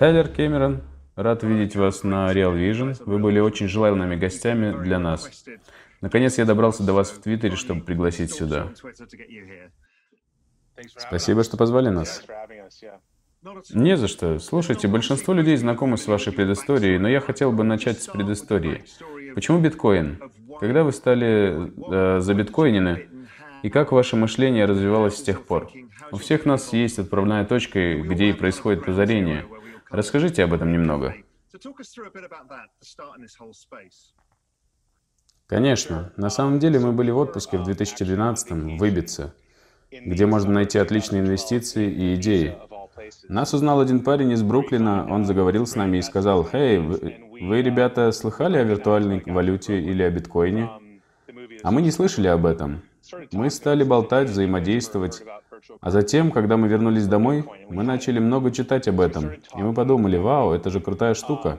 Тайлер Кэмерон, рад видеть вас на Real Vision. Вы были очень желанными гостями для нас. Наконец я добрался до вас в Твиттере, чтобы пригласить сюда. Спасибо, что позвали нас. Не за что. Слушайте, большинство людей знакомы с вашей предысторией, но я хотел бы начать с предыстории. Почему биткоин? Когда вы стали э, забиткоинены, и как ваше мышление развивалось с тех пор? У всех нас есть отправная точка, где и происходит озарение. Расскажите об этом немного. Конечно. На самом деле мы были в отпуске в 2012 в Ибице, где можно найти отличные инвестиции и идеи. Нас узнал один парень из Бруклина, он заговорил с нами и сказал, «Хей, вы, вы, ребята, слыхали о виртуальной валюте или о биткоине?» А мы не слышали об этом. Мы стали болтать, взаимодействовать. А затем, когда мы вернулись домой, мы начали много читать об этом. И мы подумали, вау, это же крутая штука.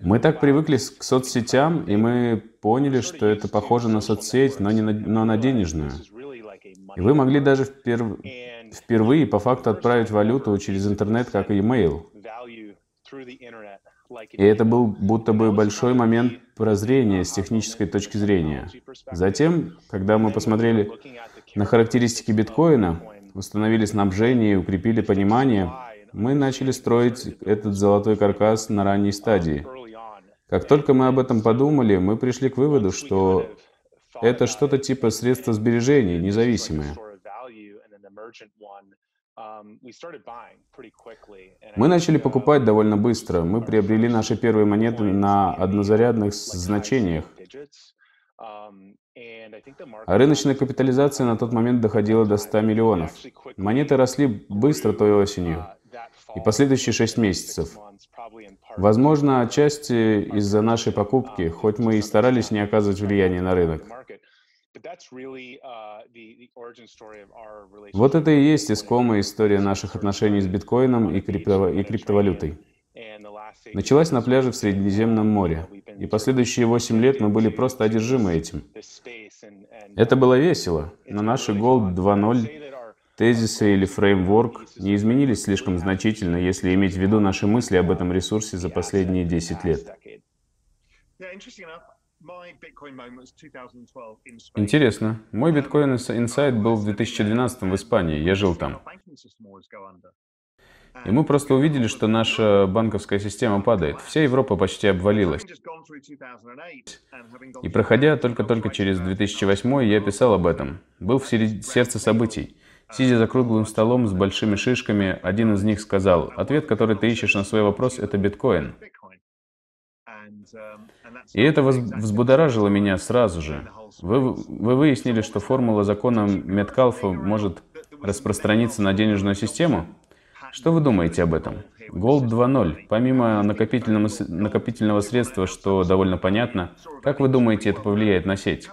Мы так привыкли к соцсетям, и мы поняли, что это похоже на соцсеть, но, не на, но на денежную. И вы могли даже вперв... впервые по факту отправить валюту через интернет, как и email. И это был будто бы большой момент прозрения с технической точки зрения. Затем, когда мы посмотрели на характеристики биткоина, установили снабжение и укрепили понимание, мы начали строить этот золотой каркас на ранней стадии. Как только мы об этом подумали, мы пришли к выводу, что это что-то типа средства сбережения, независимое. Мы начали покупать довольно быстро. Мы приобрели наши первые монеты на однозарядных значениях. А рыночная капитализация на тот момент доходила до 100 миллионов. Монеты росли быстро той осенью и последующие 6 месяцев. Возможно, отчасти из-за нашей покупки, хоть мы и старались не оказывать влияния на рынок. Вот это и есть искомая история наших отношений с биткоином и, крипто... и криптовалютой. Началась на пляже в Средиземном море, и последующие 8 лет мы были просто одержимы этим. Это было весело, но наши Gold 2.0 тезисы или фреймворк не изменились слишком значительно, если иметь в виду наши мысли об этом ресурсе за последние 10 лет. Интересно. Мой биткоин инсайт был в 2012 в Испании. Я жил там. И мы просто увидели, что наша банковская система падает. Вся Европа почти обвалилась. И проходя только-только через 2008, я писал об этом. Был в сердце событий. Сидя за круглым столом с большими шишками, один из них сказал, «Ответ, который ты ищешь на свой вопрос, это биткоин». И это взбудоражило меня сразу же. Вы, вы выяснили, что формула закона Меткалфа может распространиться на денежную систему? Что вы думаете об этом? Gold 2.0. Помимо накопительного, накопительного средства, что довольно понятно, как вы думаете, это повлияет на сеть?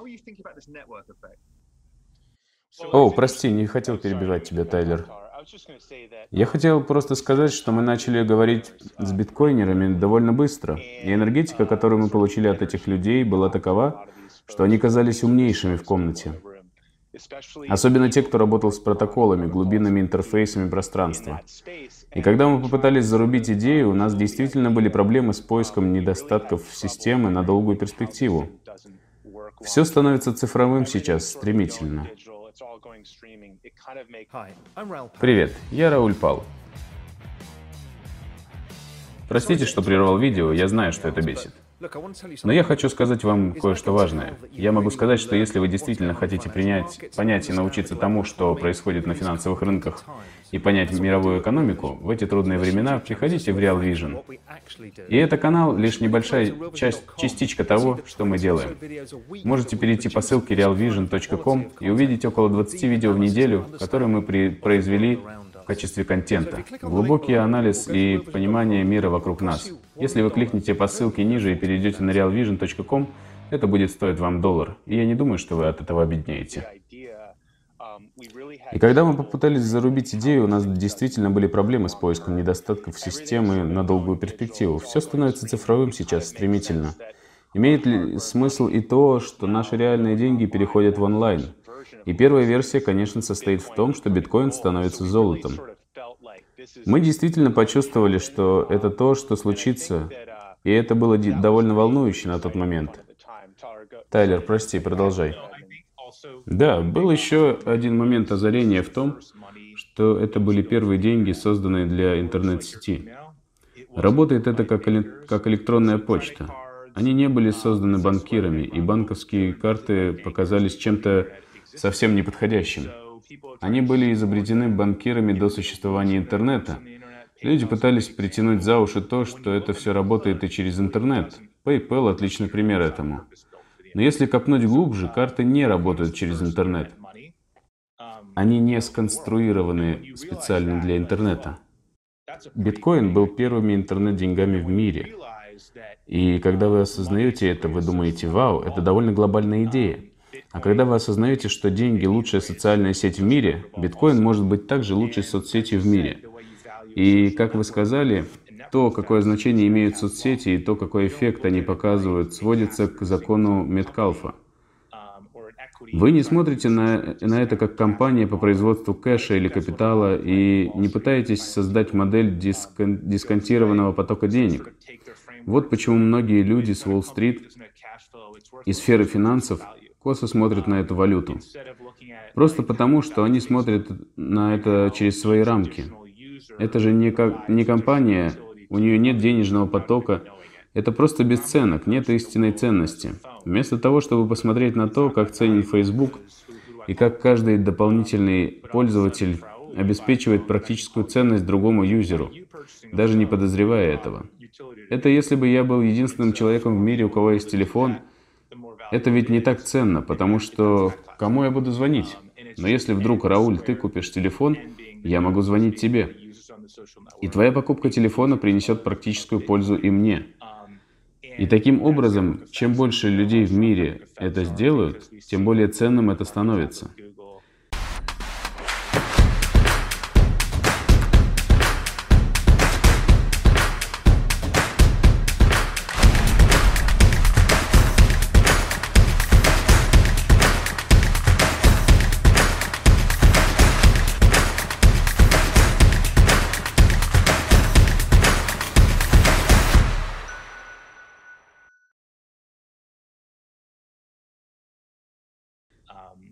О, прости, не хотел перебивать тебя, Тайлер. Я хотел просто сказать, что мы начали говорить с биткоинерами довольно быстро, и энергетика, которую мы получили от этих людей, была такова, что они казались умнейшими в комнате. Особенно те, кто работал с протоколами, глубинными интерфейсами пространства. И когда мы попытались зарубить идею, у нас действительно были проблемы с поиском недостатков системы на долгую перспективу. Все становится цифровым сейчас стремительно. Привет, я Рауль Пал. Простите, что прервал видео, я знаю, что это бесит. Но я хочу сказать вам кое-что важное. Я могу сказать, что если вы действительно хотите принять, понять и научиться тому, что происходит на финансовых рынках, и понять мировую экономику, в эти трудные времена приходите в Real Vision. И это канал лишь небольшая часть, частичка того, что мы делаем. Можете перейти по ссылке realvision.com и увидеть около 20 видео в неделю, которые мы при, произвели в качестве контента. Глубокий анализ и понимание мира вокруг нас. Если вы кликнете по ссылке ниже и перейдете на realvision.com, это будет стоить вам доллар. И я не думаю, что вы от этого обеднеете. И когда мы попытались зарубить идею, у нас действительно были проблемы с поиском недостатков системы на долгую перспективу. Все становится цифровым сейчас стремительно. Имеет ли смысл и то, что наши реальные деньги переходят в онлайн? И первая версия, конечно, состоит в том, что биткоин становится золотом. Мы действительно почувствовали, что это то, что случится, и это было довольно волнующе на тот момент. Тайлер, прости, продолжай. Да, был еще один момент озарения в том, что это были первые деньги, созданные для интернет-сети. Работает это как, как электронная почта. Они не были созданы банкирами, и банковские карты показались чем-то совсем неподходящим. Они были изобретены банкирами до существования интернета. Люди пытались притянуть за уши то, что это все работает и через интернет. PayPal – отличный пример этому. Но если копнуть глубже, карты не работают через интернет. Они не сконструированы специально для интернета. Биткоин был первыми интернет-деньгами в мире. И когда вы осознаете это, вы думаете, вау, это довольно глобальная идея. А когда вы осознаете, что деньги – лучшая социальная сеть в мире, биткоин может быть также лучшей соцсетью в мире. И, как вы сказали, то, какое значение имеют соцсети и то, какой эффект они показывают, сводится к закону Меткалфа. Вы не смотрите на, на это как компания по производству кэша или капитала и не пытаетесь создать модель дискон, дисконтированного потока денег. Вот почему многие люди с Уолл-стрит и сферы финансов косо смотрят на эту валюту. Просто потому, что они смотрят на это через свои рамки. Это же не, как, не компания, у нее нет денежного потока, это просто бесценок, нет истинной ценности. Вместо того, чтобы посмотреть на то, как ценен Facebook и как каждый дополнительный пользователь обеспечивает практическую ценность другому юзеру, даже не подозревая этого. Это если бы я был единственным человеком в мире, у кого есть телефон, это ведь не так ценно, потому что кому я буду звонить? Но если вдруг, Рауль, ты купишь телефон, я могу звонить тебе. И твоя покупка телефона принесет практическую пользу и мне. И таким образом, чем больше людей в мире это сделают, тем более ценным это становится.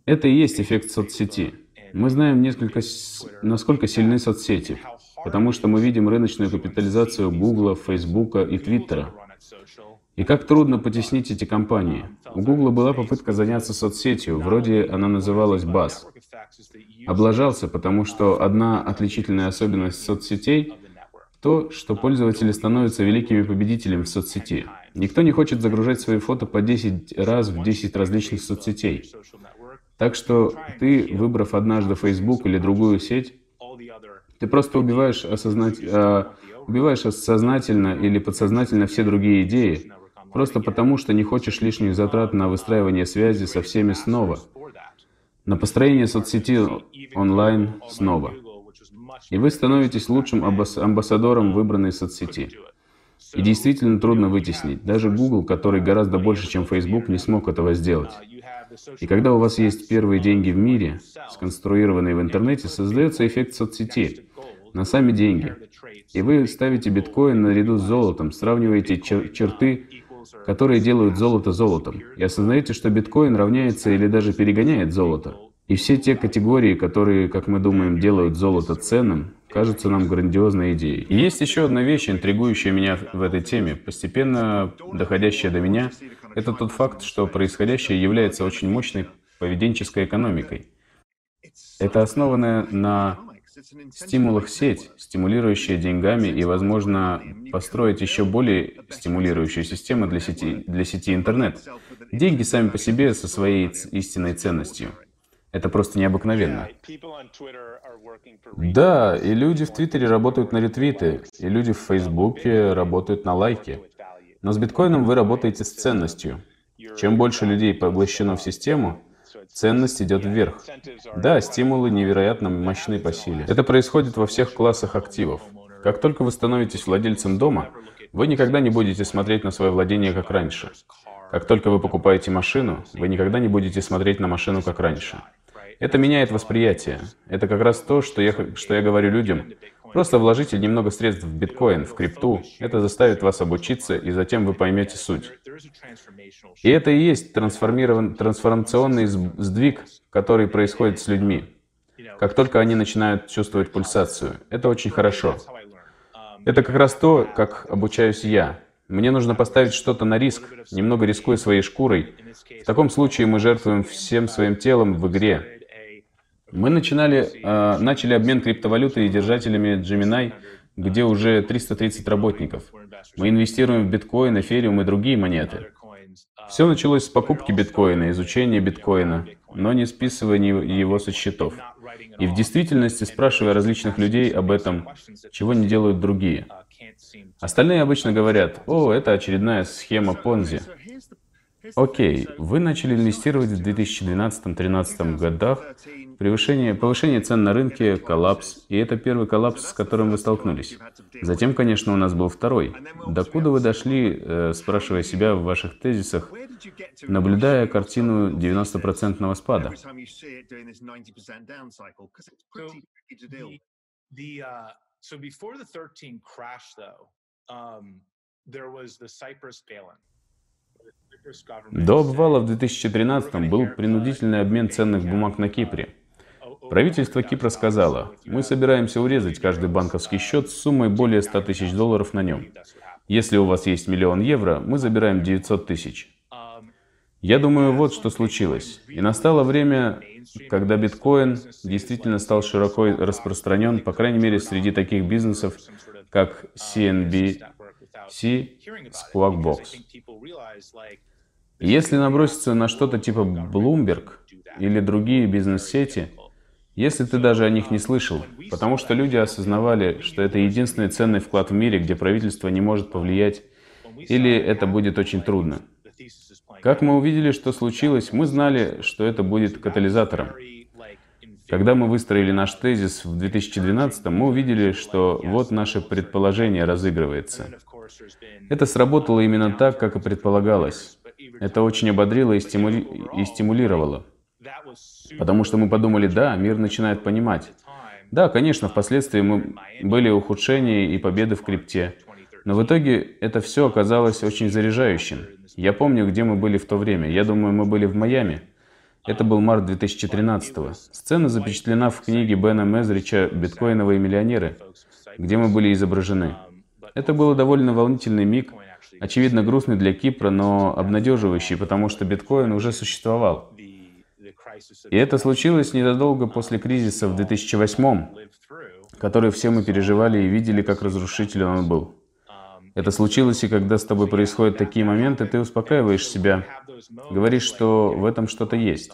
Это и есть эффект соцсети. Мы знаем несколько, насколько сильны соцсети, потому что мы видим рыночную капитализацию Гугла, Фейсбука и Твиттера. И как трудно потеснить эти компании. У Гугла была попытка заняться соцсетью, вроде она называлась Buzz. Облажался, потому что одна отличительная особенность соцсетей — то, что пользователи становятся великими победителями в соцсети. Никто не хочет загружать свои фото по 10 раз в 10 различных соцсетей. Так что ты, выбрав однажды Facebook или другую сеть, ты просто убиваешь, осознать, э, убиваешь сознательно или подсознательно все другие идеи, просто потому что не хочешь лишних затрат на выстраивание связи со всеми снова, на построение соцсети онлайн снова. И вы становитесь лучшим амбассадором выбранной соцсети. И действительно трудно вытеснить. Даже Google, который гораздо больше, чем Facebook, не смог этого сделать. И когда у вас есть первые деньги в мире, сконструированные в интернете, создается эффект соцсети на сами деньги. И вы ставите биткоин наряду с золотом, сравниваете чер черты, которые делают золото золотом, и осознаете, что биткоин равняется или даже перегоняет золото. И все те категории, которые, как мы думаем, делают золото ценным, кажутся нам грандиозной идеей. И есть еще одна вещь, интригующая меня в этой теме, постепенно доходящая до меня, это тот факт, что происходящее является очень мощной поведенческой экономикой. Это основанная на стимулах сеть, стимулирующая деньгами и, возможно, построить еще более стимулирующую систему для сети, для сети интернет. Деньги сами по себе со своей истинной ценностью. Это просто необыкновенно. Да, и люди в Твиттере работают на ретвиты, и люди в Фейсбуке работают на лайки. Но с биткоином вы работаете с ценностью. Чем больше людей поглощено в систему, ценность идет вверх. Да, стимулы невероятно мощны по силе. Это происходит во всех классах активов. Как только вы становитесь владельцем дома, вы никогда не будете смотреть на свое владение как раньше. Как только вы покупаете машину, вы никогда не будете смотреть на машину как раньше. Это меняет восприятие. Это как раз то, что я, что я говорю людям. Просто вложите немного средств в биткоин, в крипту. Это заставит вас обучиться, и затем вы поймете суть. И это и есть трансформирован, трансформационный сдвиг, который происходит с людьми. Как только они начинают чувствовать пульсацию. Это очень хорошо. Это как раз то, как обучаюсь я. Мне нужно поставить что-то на риск, немного рискуя своей шкурой. В таком случае мы жертвуем всем своим телом в игре. Мы начинали, э, начали обмен криптовалютой и держателями Gemini, где уже 330 работников. Мы инвестируем в биткоин, эфириум и другие монеты. Все началось с покупки биткоина, изучения биткоина, но не списывания его со счетов. И в действительности, спрашивая различных людей об этом, чего не делают другие. Остальные обычно говорят, о, это очередная схема Понзи. Окей, вы начали инвестировать в 2012-2013 годах, превышение, повышение цен на рынке, коллапс, и это первый коллапс, с которым вы столкнулись. Затем, конечно, у нас был второй. Докуда вы дошли, э, спрашивая себя в ваших тезисах, наблюдая картину 90% спада? So before the 13 crash, though, there was the Cyprus balance. До обвала в 2013 был принудительный обмен ценных бумаг на Кипре. Правительство Кипра сказало, мы собираемся урезать каждый банковский счет с суммой более 100 тысяч долларов на нем. Если у вас есть миллион евро, мы забираем 900 тысяч. Я думаю, вот что случилось. И настало время, когда биткоин действительно стал широко распространен, по крайней мере, среди таких бизнесов, как CNBC, Squawkbox. Если наброситься на что-то типа Bloomberg или другие бизнес-сети, если ты даже о них не слышал, потому что люди осознавали, что это единственный ценный вклад в мире, где правительство не может повлиять, или это будет очень трудно. Как мы увидели, что случилось, мы знали, что это будет катализатором. Когда мы выстроили наш тезис в 2012, мы увидели, что вот наше предположение разыгрывается. Это сработало именно так, как и предполагалось. Это очень ободрило и, стимули... и стимулировало. Потому что мы подумали, да, мир начинает понимать. Да, конечно, впоследствии мы были ухудшения и победы в крипте. Но в итоге это все оказалось очень заряжающим. Я помню, где мы были в то время. Я думаю, мы были в Майами. Это был март 2013 -го. Сцена запечатлена в книге Бена Мезрича «Биткоиновые миллионеры», где мы были изображены. Это был довольно волнительный миг, очевидно грустный для Кипра, но обнадеживающий, потому что биткоин уже существовал. И это случилось незадолго после кризиса в 2008, который все мы переживали и видели, как разрушителен он был. Это случилось, и когда с тобой происходят такие моменты, ты успокаиваешь себя, говоришь, что в этом что-то есть.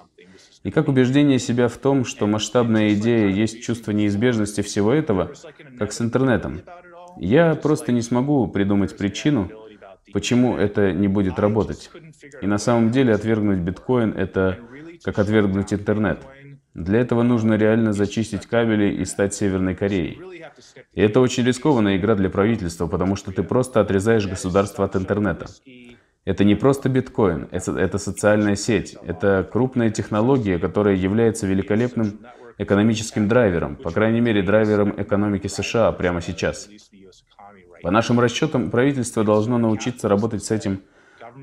И как убеждение себя в том, что масштабная идея есть чувство неизбежности всего этого, как с интернетом. Я просто не смогу придумать причину, почему это не будет работать. И на самом деле отвергнуть биткоин — это как отвергнуть интернет. Для этого нужно реально зачистить кабели и стать Северной Кореей. И это очень рискованная игра для правительства, потому что ты просто отрезаешь государство от интернета. Это не просто биткоин, это, это социальная сеть, это крупная технология, которая является великолепным экономическим драйвером, по крайней мере драйвером экономики США прямо сейчас. По нашим расчетам, правительство должно научиться работать с этим,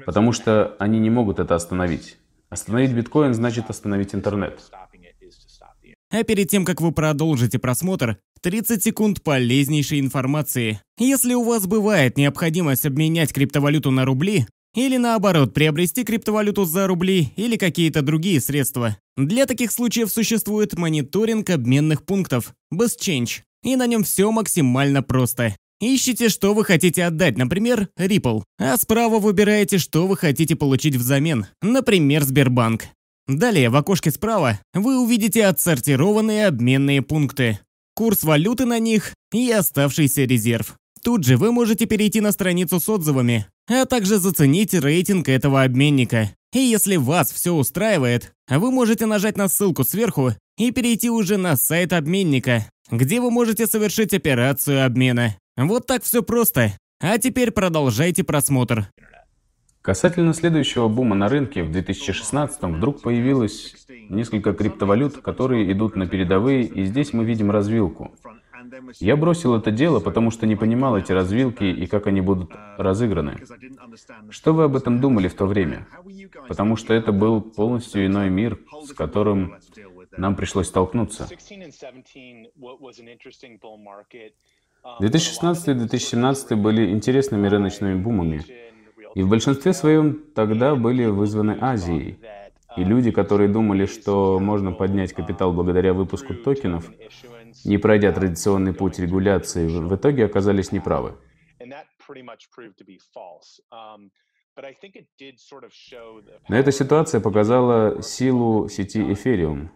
потому что они не могут это остановить. Остановить биткоин значит остановить интернет. А перед тем, как вы продолжите просмотр, 30 секунд полезнейшей информации. Если у вас бывает необходимость обменять криптовалюту на рубли, или наоборот, приобрести криптовалюту за рубли или какие-то другие средства. Для таких случаев существует мониторинг обменных пунктов, BestChange, и на нем все максимально просто. Ищите, что вы хотите отдать, например, Ripple, а справа выбираете, что вы хотите получить взамен, например, Сбербанк. Далее в окошке справа вы увидите отсортированные обменные пункты, курс валюты на них и оставшийся резерв. Тут же вы можете перейти на страницу с отзывами, а также заценить рейтинг этого обменника. И если вас все устраивает, вы можете нажать на ссылку сверху и перейти уже на сайт обменника, где вы можете совершить операцию обмена. Вот так все просто. А теперь продолжайте просмотр. Касательно следующего бума на рынке, в 2016 вдруг появилось несколько криптовалют, которые идут на передовые, и здесь мы видим развилку. Я бросил это дело, потому что не понимал эти развилки и как они будут разыграны. Что вы об этом думали в то время? Потому что это был полностью иной мир, с которым нам пришлось столкнуться. 2016 и 2017 были интересными рыночными бумами. И в большинстве своем тогда были вызваны Азией. И люди, которые думали, что можно поднять капитал благодаря выпуску токенов, не пройдя традиционный путь регуляции, в итоге оказались неправы. Но эта ситуация показала силу сети Ethereum.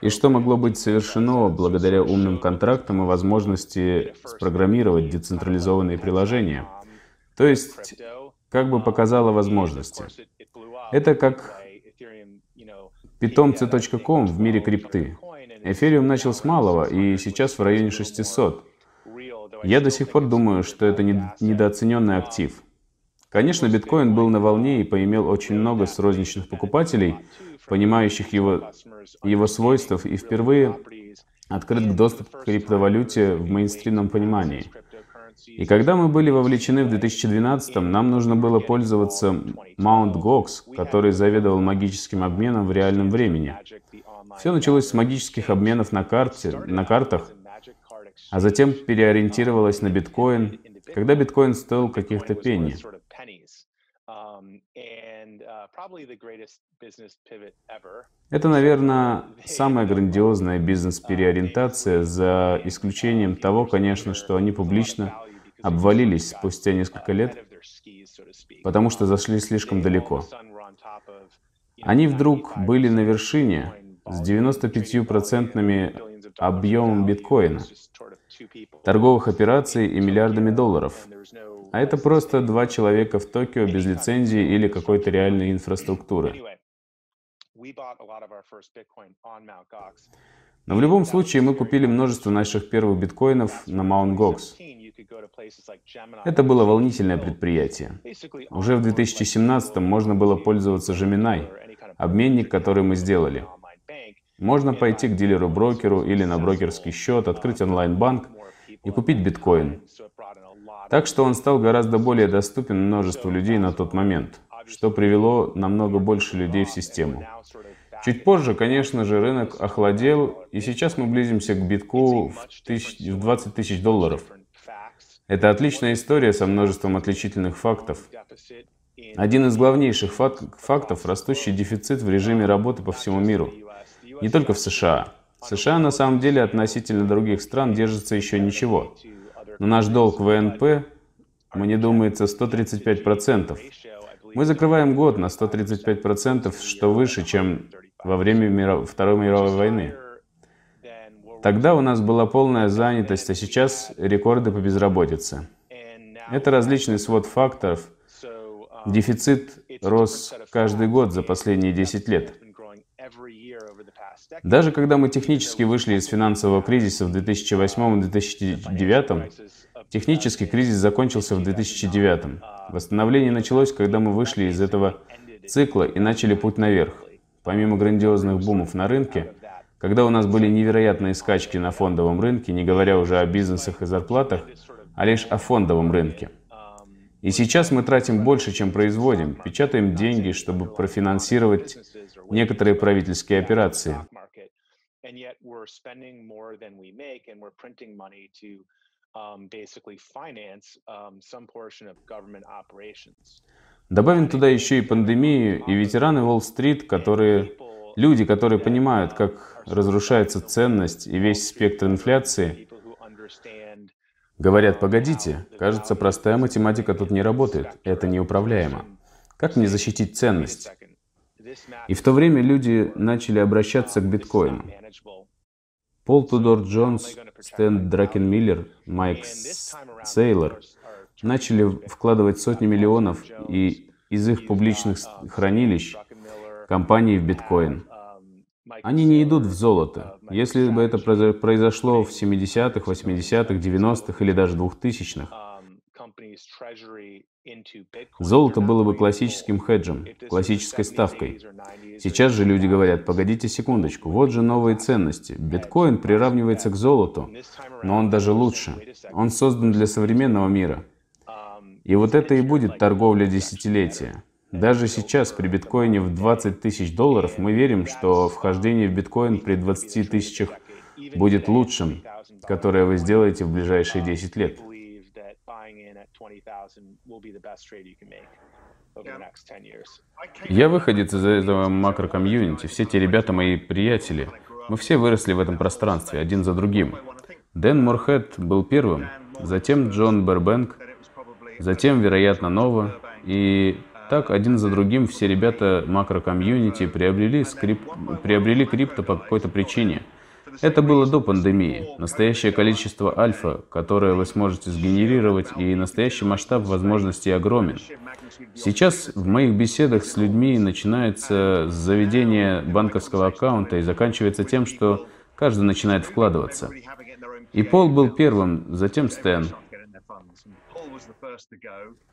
И что могло быть совершено благодаря умным контрактам и возможности спрограммировать децентрализованные приложения. То есть, как бы показало возможности. Это как питомцы.ком в мире крипты. Эфириум начал с малого и сейчас в районе 600. Я до сих пор думаю, что это недооцененный актив. Конечно, биткоин был на волне и поимел очень много розничных покупателей, понимающих его, его свойств и впервые открыт доступ к криптовалюте в мейнстримном понимании. И когда мы были вовлечены в 2012 нам нужно было пользоваться Mt. Gox, который заведовал магическим обменом в реальном времени. Все началось с магических обменов на, карте, на картах, а затем переориентировалось на биткоин, когда биткоин стоил каких-то пенни. Это, наверное, самая грандиозная бизнес-переориентация, за исключением того, конечно, что они публично обвалились спустя несколько лет, потому что зашли слишком далеко. Они вдруг были на вершине с 95% объемом биткоина, торговых операций и миллиардами долларов. А это просто два человека в Токио без лицензии или какой-то реальной инфраструктуры. Но в любом случае мы купили множество наших первых биткоинов на Mt. Gox. Это было волнительное предприятие. Уже в 2017 можно было пользоваться Gemini, обменник, который мы сделали. Можно пойти к дилеру-брокеру или на брокерский счет, открыть онлайн-банк и купить биткоин. Так что он стал гораздо более доступен множеству людей на тот момент, что привело намного больше людей в систему. Чуть позже, конечно же, рынок охладел, и сейчас мы близимся к битку в, тысяч, в 20 тысяч долларов. Это отличная история со множеством отличительных фактов. Один из главнейших фактов – растущий дефицит в режиме работы по всему миру. Не только в США. США на самом деле относительно других стран держится еще ничего. Но наш долг ВНП, мне думается, 135%. Мы закрываем год на 135%, что выше, чем во время миров... Второй мировой войны. Тогда у нас была полная занятость, а сейчас рекорды по безработице. Это различный свод факторов. Дефицит рос каждый год за последние 10 лет. Даже когда мы технически вышли из финансового кризиса в 2008-2009, технический кризис закончился в 2009. Восстановление началось, когда мы вышли из этого цикла и начали путь наверх. Помимо грандиозных бумов на рынке, когда у нас были невероятные скачки на фондовом рынке, не говоря уже о бизнесах и зарплатах, а лишь о фондовом рынке. И сейчас мы тратим больше, чем производим, печатаем деньги, чтобы профинансировать некоторые правительские операции. Добавим туда еще и пандемию и ветераны Уолл-стрит, которые люди, которые понимают, как разрушается ценность и весь спектр инфляции, говорят, погодите, кажется, простая математика тут не работает, это неуправляемо. Как мне защитить ценность? И в то время люди начали обращаться к биткоину. Пол Тудор Джонс, Стэн Дракенмиллер, Майк Сейлор – начали вкладывать сотни миллионов и из их публичных хранилищ компании в биткоин. Они не идут в золото. Если бы это произошло в 70-х, 80-х, 90-х или даже 2000-х, Золото было бы классическим хеджем, классической ставкой. Сейчас же люди говорят, погодите секундочку, вот же новые ценности. Биткоин приравнивается к золоту, но он даже лучше. Он создан для современного мира. И вот это и будет торговля десятилетия. Даже сейчас при биткоине в 20 тысяч долларов мы верим, что вхождение в биткоин при 20 тысячах будет лучшим, которое вы сделаете в ближайшие 10 лет. Я выходец из этого макрокомьюнити. Все те ребята мои приятели. Мы все выросли в этом пространстве, один за другим. Дэн Морхед был первым, затем Джон Бербенк, затем, вероятно, Нова. И так, один за другим, все ребята макрокомьюнити приобрели, скрип... приобрели крипто по какой-то причине – это было до пандемии. Настоящее количество альфа, которое вы сможете сгенерировать, и настоящий масштаб возможностей огромен. Сейчас в моих беседах с людьми начинается с заведения банковского аккаунта и заканчивается тем, что каждый начинает вкладываться. И Пол был первым, затем Стэн.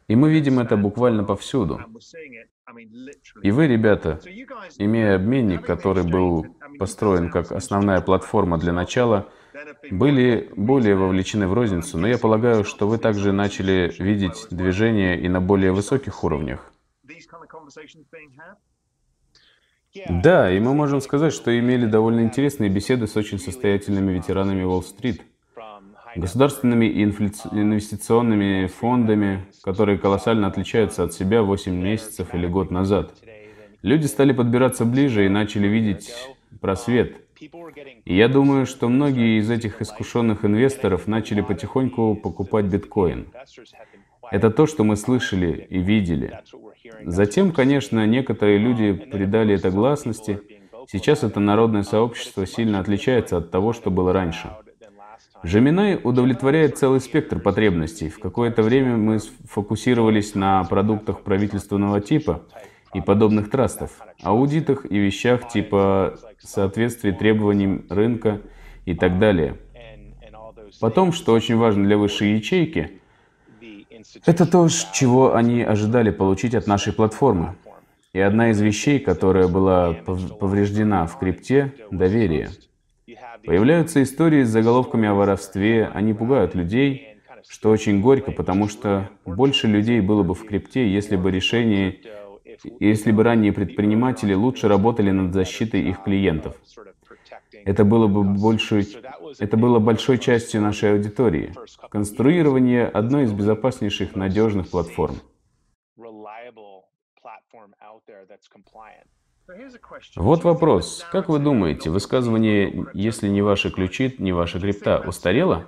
И мы видим это буквально повсюду. И вы, ребята, имея обменник, который был построен как основная платформа для начала, были более вовлечены в розницу, но я полагаю, что вы также начали видеть движение и на более высоких уровнях. Да, и мы можем сказать, что имели довольно интересные беседы с очень состоятельными ветеранами Уолл-стрит государственными и инвестиционными фондами, которые колоссально отличаются от себя 8 месяцев или год назад. Люди стали подбираться ближе и начали видеть просвет. И я думаю, что многие из этих искушенных инвесторов начали потихоньку покупать биткоин. Это то, что мы слышали и видели. Затем, конечно, некоторые люди придали это гласности. Сейчас это народное сообщество сильно отличается от того, что было раньше. Gemini удовлетворяет целый спектр потребностей. В какое-то время мы сфокусировались на продуктах правительственного типа и подобных трастов, аудитах и вещах типа соответствия требованиям рынка и так далее. Потом, что очень важно для высшей ячейки, это то, чего они ожидали получить от нашей платформы. И одна из вещей, которая была повреждена в крипте – доверие – Появляются истории с заголовками о воровстве, они пугают людей, что очень горько, потому что больше людей было бы в крипте, если бы решение, если бы ранние предприниматели лучше работали над защитой их клиентов. Это было бы большой, это было большой частью нашей аудитории. Конструирование одной из безопаснейших надежных платформ. Вот вопрос. Как вы думаете, высказывание «если не ваши ключи, не ваша крипта» устарело?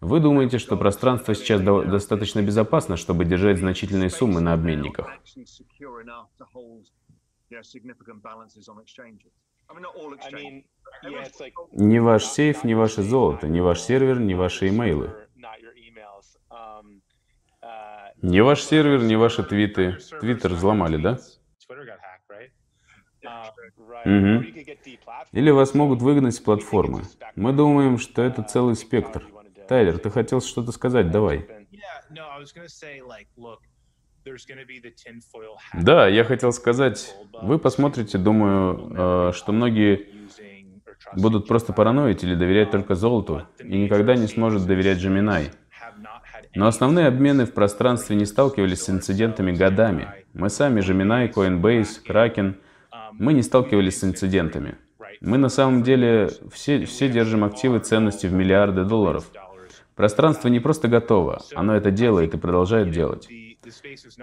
Вы думаете, что пространство сейчас до достаточно безопасно, чтобы держать значительные суммы на обменниках? Не ваш сейф, не ваше золото, не ваш сервер, не ваши имейлы. Не ваш сервер, не ваши твиты. Твиттер взломали, да? Угу. Или вас могут выгнать с платформы. Мы думаем, что это целый спектр. Тайлер, ты хотел что-то сказать? Давай. Да, я хотел сказать, вы посмотрите, думаю, э, что многие будут просто параноить или доверять только золоту, и никогда не сможет доверять Gemini. Но основные обмены в пространстве не сталкивались с инцидентами годами. Мы сами, Gemini, Coinbase, Kraken, мы не сталкивались с инцидентами. Мы на самом деле все, все держим активы ценности в миллиарды долларов. Пространство не просто готово, оно это делает и продолжает делать.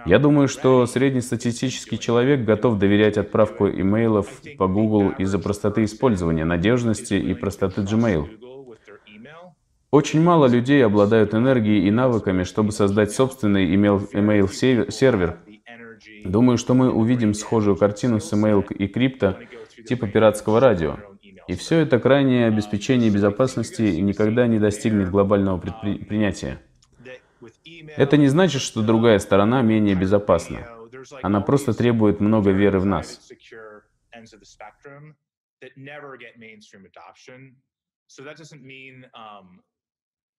Я думаю, что среднестатистический человек готов доверять отправку имейлов по Google из-за простоты использования, надежности и простоты Gmail. Очень мало людей обладают энергией и навыками, чтобы создать собственный email-сервер Думаю, что мы увидим схожую картину с email и крипто, типа пиратского радио. И все это крайнее обеспечение безопасности никогда не достигнет глобального предпринятия. Это не значит, что другая сторона менее безопасна. Она просто требует много веры в нас.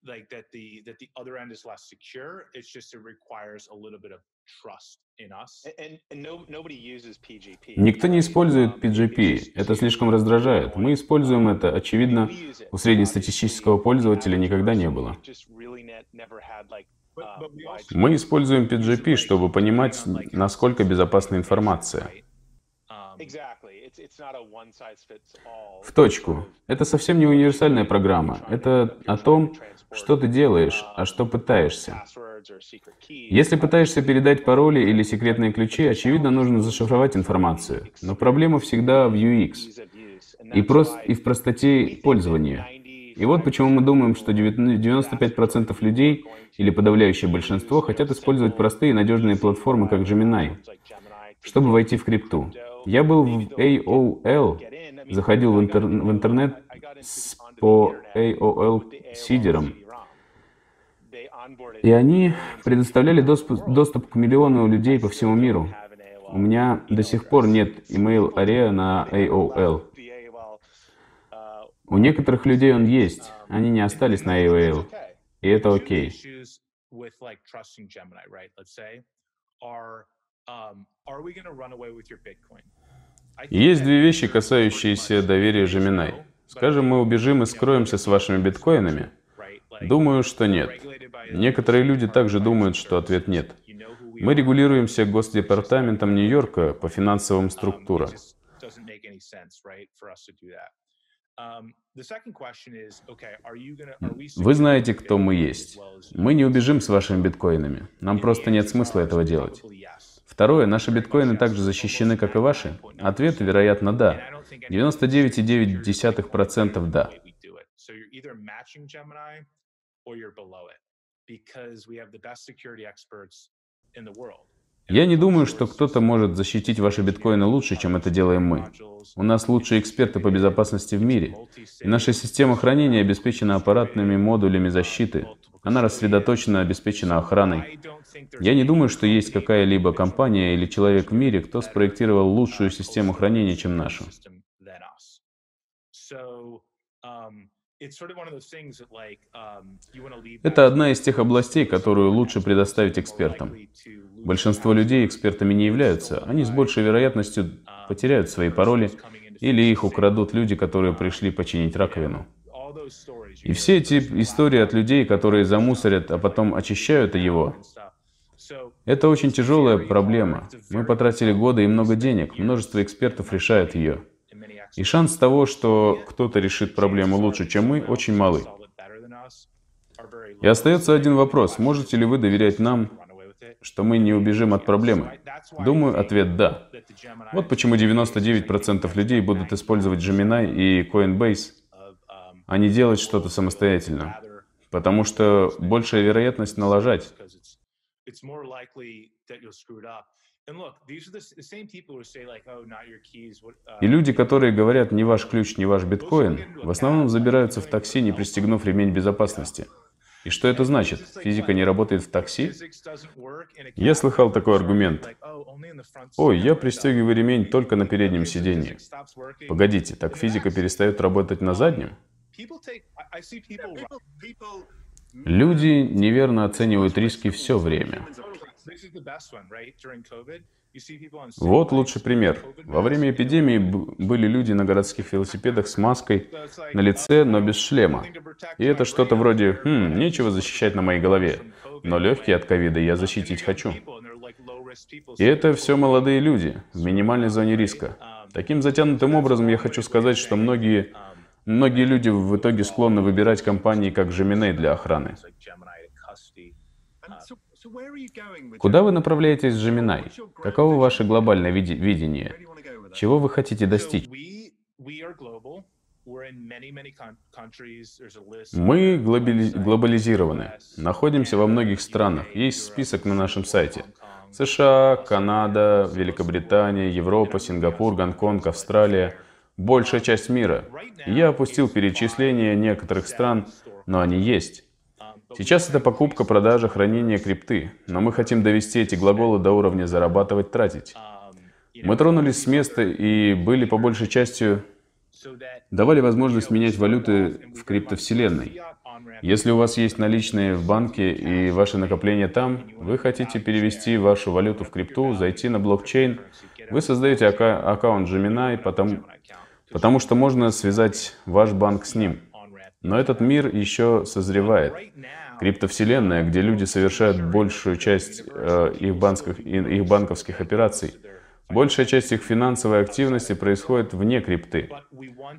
like that the that the other end is less secure. It's just it requires a little bit of Никто не использует PGP. Это слишком раздражает. Мы используем это, очевидно, у среднестатистического пользователя никогда не было. Мы используем PGP, чтобы понимать, насколько безопасна информация. В точку. Это совсем не универсальная программа. Это о том, что ты делаешь, а что пытаешься. Если пытаешься передать пароли или секретные ключи, очевидно, нужно зашифровать информацию. Но проблема всегда в UX и, прост, и в простоте пользования. И вот почему мы думаем, что 95% людей или подавляющее большинство хотят использовать простые и надежные платформы, как Gemini, чтобы войти в крипту. Я был в AOL, заходил в, интер в интернет с, по AOL сидером, и они предоставляли доступ, доступ к миллиону людей по всему миру. У меня до сих пор нет email Area на AOL. У некоторых людей он есть, они не остались на AOL, и это окей. Есть две вещи, касающиеся доверия Gemini. Скажем, мы убежим и скроемся с вашими биткоинами. Думаю, что нет. Некоторые люди также думают, что ответ нет. Мы регулируемся Госдепартаментом Нью-Йорка по финансовым структурам. Вы знаете, кто мы есть. Мы не убежим с вашими биткоинами. Нам просто нет смысла этого делать. Второе, наши биткоины также защищены, как и ваши? Ответ, вероятно, да. 99,9% да. Я не думаю, что кто-то может защитить ваши биткоины лучше, чем это делаем мы. У нас лучшие эксперты по безопасности в мире. И наша система хранения обеспечена аппаратными модулями защиты. Она рассредоточена, обеспечена охраной. Я не думаю, что есть какая-либо компания или человек в мире, кто спроектировал лучшую систему хранения, чем нашу. Это одна из тех областей, которую лучше предоставить экспертам. Большинство людей экспертами не являются. Они с большей вероятностью потеряют свои пароли или их украдут люди, которые пришли починить раковину. И все эти истории от людей, которые замусорят, а потом очищают его, это очень тяжелая проблема. Мы потратили годы и много денег, множество экспертов решают ее. И шанс того, что кто-то решит проблему лучше, чем мы, очень малый. И остается один вопрос. Можете ли вы доверять нам, что мы не убежим от проблемы? Думаю, ответ «да». Вот почему 99% людей будут использовать Gemini и Coinbase, а не делать что-то самостоятельно. Потому что большая вероятность налажать. Oh, И люди, которые говорят «не ваш ключ, не ваш биткоин», в основном забираются в такси, не пристегнув ремень безопасности. И что это значит? Физика не работает в такси? Я слыхал такой аргумент. Oh, Ой, я пристегиваю ремень только на переднем сиденье. Погодите, так физика перестает работать на заднем? Люди неверно оценивают риски все время. Вот лучший пример. Во время эпидемии были люди на городских велосипедах с маской на лице, но без шлема. И это что-то вроде «Хм, нечего защищать на моей голове, но легкие от ковида я защитить хочу». И это все молодые люди в минимальной зоне риска. Таким затянутым образом я хочу сказать, что многие, многие люди в итоге склонны выбирать компании как Gemini для охраны. Куда вы направляетесь с Gemini? Каково ваше глобальное видение? Чего вы хотите достичь? Мы глобализированы, находимся во многих странах. Есть список на нашем сайте. США, Канада, Великобритания, Европа, Сингапур, Гонконг, Австралия. Большая часть мира. Я опустил перечисление некоторых стран, но они есть. Сейчас это покупка, продажа, хранение крипты, но мы хотим довести эти глаголы до уровня зарабатывать, тратить. Мы тронулись с места и были по большей частью давали возможность менять валюты в криптовселенной. Если у вас есть наличные в банке и ваши накопления там, вы хотите перевести вашу валюту в крипту, зайти на блокчейн, вы создаете ака- аккаунт Gemini, потому, потому что можно связать ваш банк с ним. Но этот мир еще созревает. Криптовселенная, где люди совершают большую часть э, их, банковских, их банковских операций, большая часть их финансовой активности происходит вне крипты.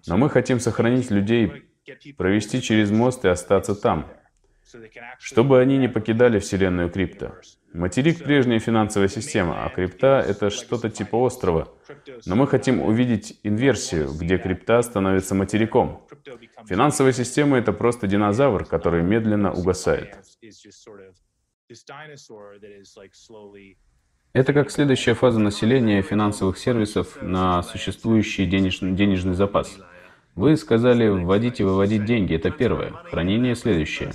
Но мы хотим сохранить людей, провести через мост и остаться там, чтобы они не покидали вселенную крипто. Материк — прежняя финансовая система, а крипта — это что-то типа острова. Но мы хотим увидеть инверсию, где крипта становится материком. Финансовая система — это просто динозавр, который медленно угасает. Это как следующая фаза населения финансовых сервисов на существующий денежный, денежный запас. Вы сказали вводить и выводить деньги. Это первое. Хранение следующее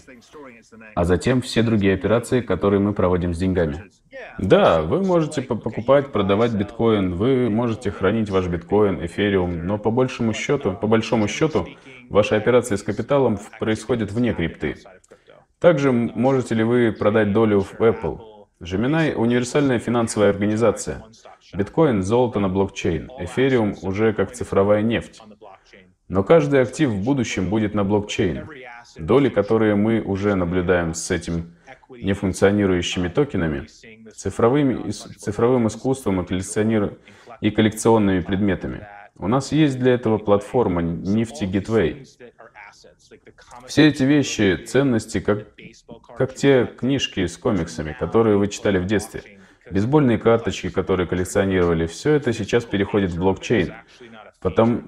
а затем все другие операции, которые мы проводим с деньгами. Да, вы можете покупать, продавать биткоин, вы можете хранить ваш биткоин, эфириум, но по большему счету, по большому счету, ваши операции с капиталом происходят вне крипты. Также можете ли вы продать долю в Apple? Gemini — универсальная финансовая организация. Биткоин — золото на блокчейн, эфириум уже как цифровая нефть. Но каждый актив в будущем будет на блокчейне. Доли, которые мы уже наблюдаем с этим нефункционирующими токенами, цифровыми, цифровым искусством и, коллекционир... и коллекционными предметами. У нас есть для этого платформа Nifty Gateway. Все эти вещи, ценности, как, как те книжки с комиксами, которые вы читали в детстве, бейсбольные карточки, которые коллекционировали, все это сейчас переходит в блокчейн. Потому,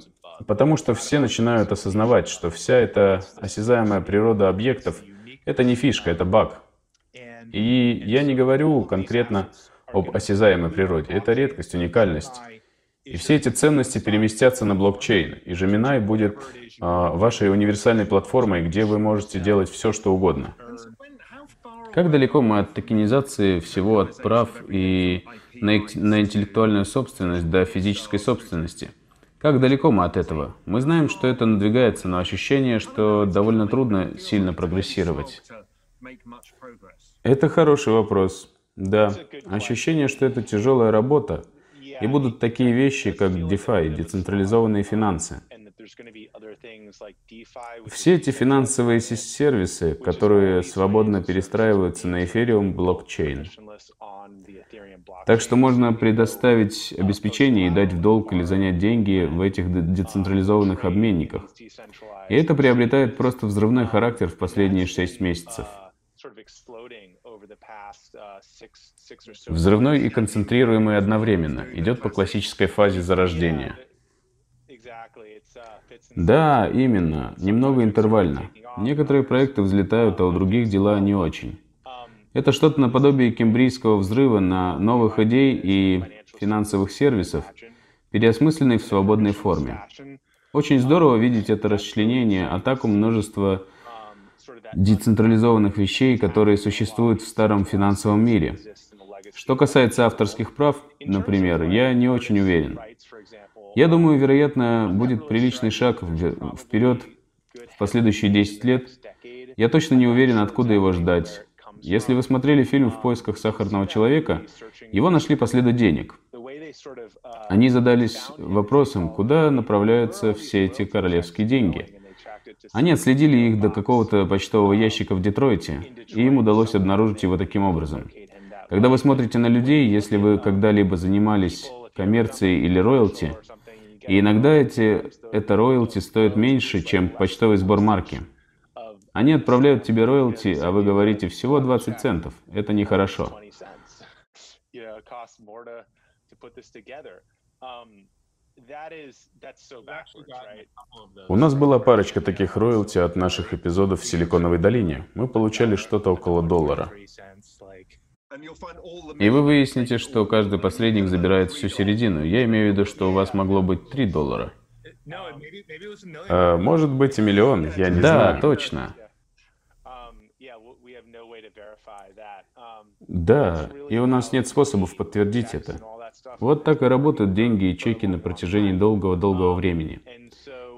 Потому что все начинают осознавать, что вся эта осязаемая природа объектов — это не фишка, это баг. И я не говорю конкретно об осязаемой природе. Это редкость, уникальность. И все эти ценности переместятся на блокчейн. И Gemini будет а, вашей универсальной платформой, где вы можете делать все, что угодно. Как далеко мы от токенизации всего от прав и на, на интеллектуальную собственность до физической собственности – как далеко мы от этого? Мы знаем, что это надвигается, но ощущение, что довольно трудно сильно прогрессировать. Это хороший вопрос. Да, ощущение, что это тяжелая работа, и будут такие вещи, как DeFi, децентрализованные финансы. Все эти финансовые сервисы, которые свободно перестраиваются на Ethereum блокчейн. Так что можно предоставить обеспечение и дать в долг или занять деньги в этих децентрализованных обменниках. И это приобретает просто взрывной характер в последние шесть месяцев. Взрывной и концентрируемый одновременно, идет по классической фазе зарождения. Да, именно, немного интервально. Некоторые проекты взлетают, а у других дела не очень. Это что-то наподобие кембрийского взрыва на новых идей и финансовых сервисов, переосмысленной в свободной форме. Очень здорово видеть это расчленение, атаку множества децентрализованных вещей, которые существуют в старом финансовом мире. Что касается авторских прав, например, я не очень уверен. Я думаю, вероятно, будет приличный шаг вперед в последующие 10 лет. Я точно не уверен, откуда его ждать. Если вы смотрели фильм «В поисках сахарного человека», его нашли по следу денег. Они задались вопросом, куда направляются все эти королевские деньги. Они отследили их до какого-то почтового ящика в Детройте, и им удалось обнаружить его таким образом. Когда вы смотрите на людей, если вы когда-либо занимались коммерцией или роялти, и иногда эти, это роялти стоит меньше, чем почтовый сбор марки – они отправляют тебе роялти, а вы говорите всего 20 центов. Это нехорошо. У нас была парочка таких роялти от наших эпизодов в Силиконовой долине. Мы получали что-то около доллара. И вы выясните, что каждый посредник забирает всю середину. Я имею в виду, что у вас могло быть 3 доллара. А, может быть и миллион, я не да, знаю. Да, точно. Да, и у нас нет способов подтвердить это. Вот так и работают деньги и чеки на протяжении долгого-долгого времени.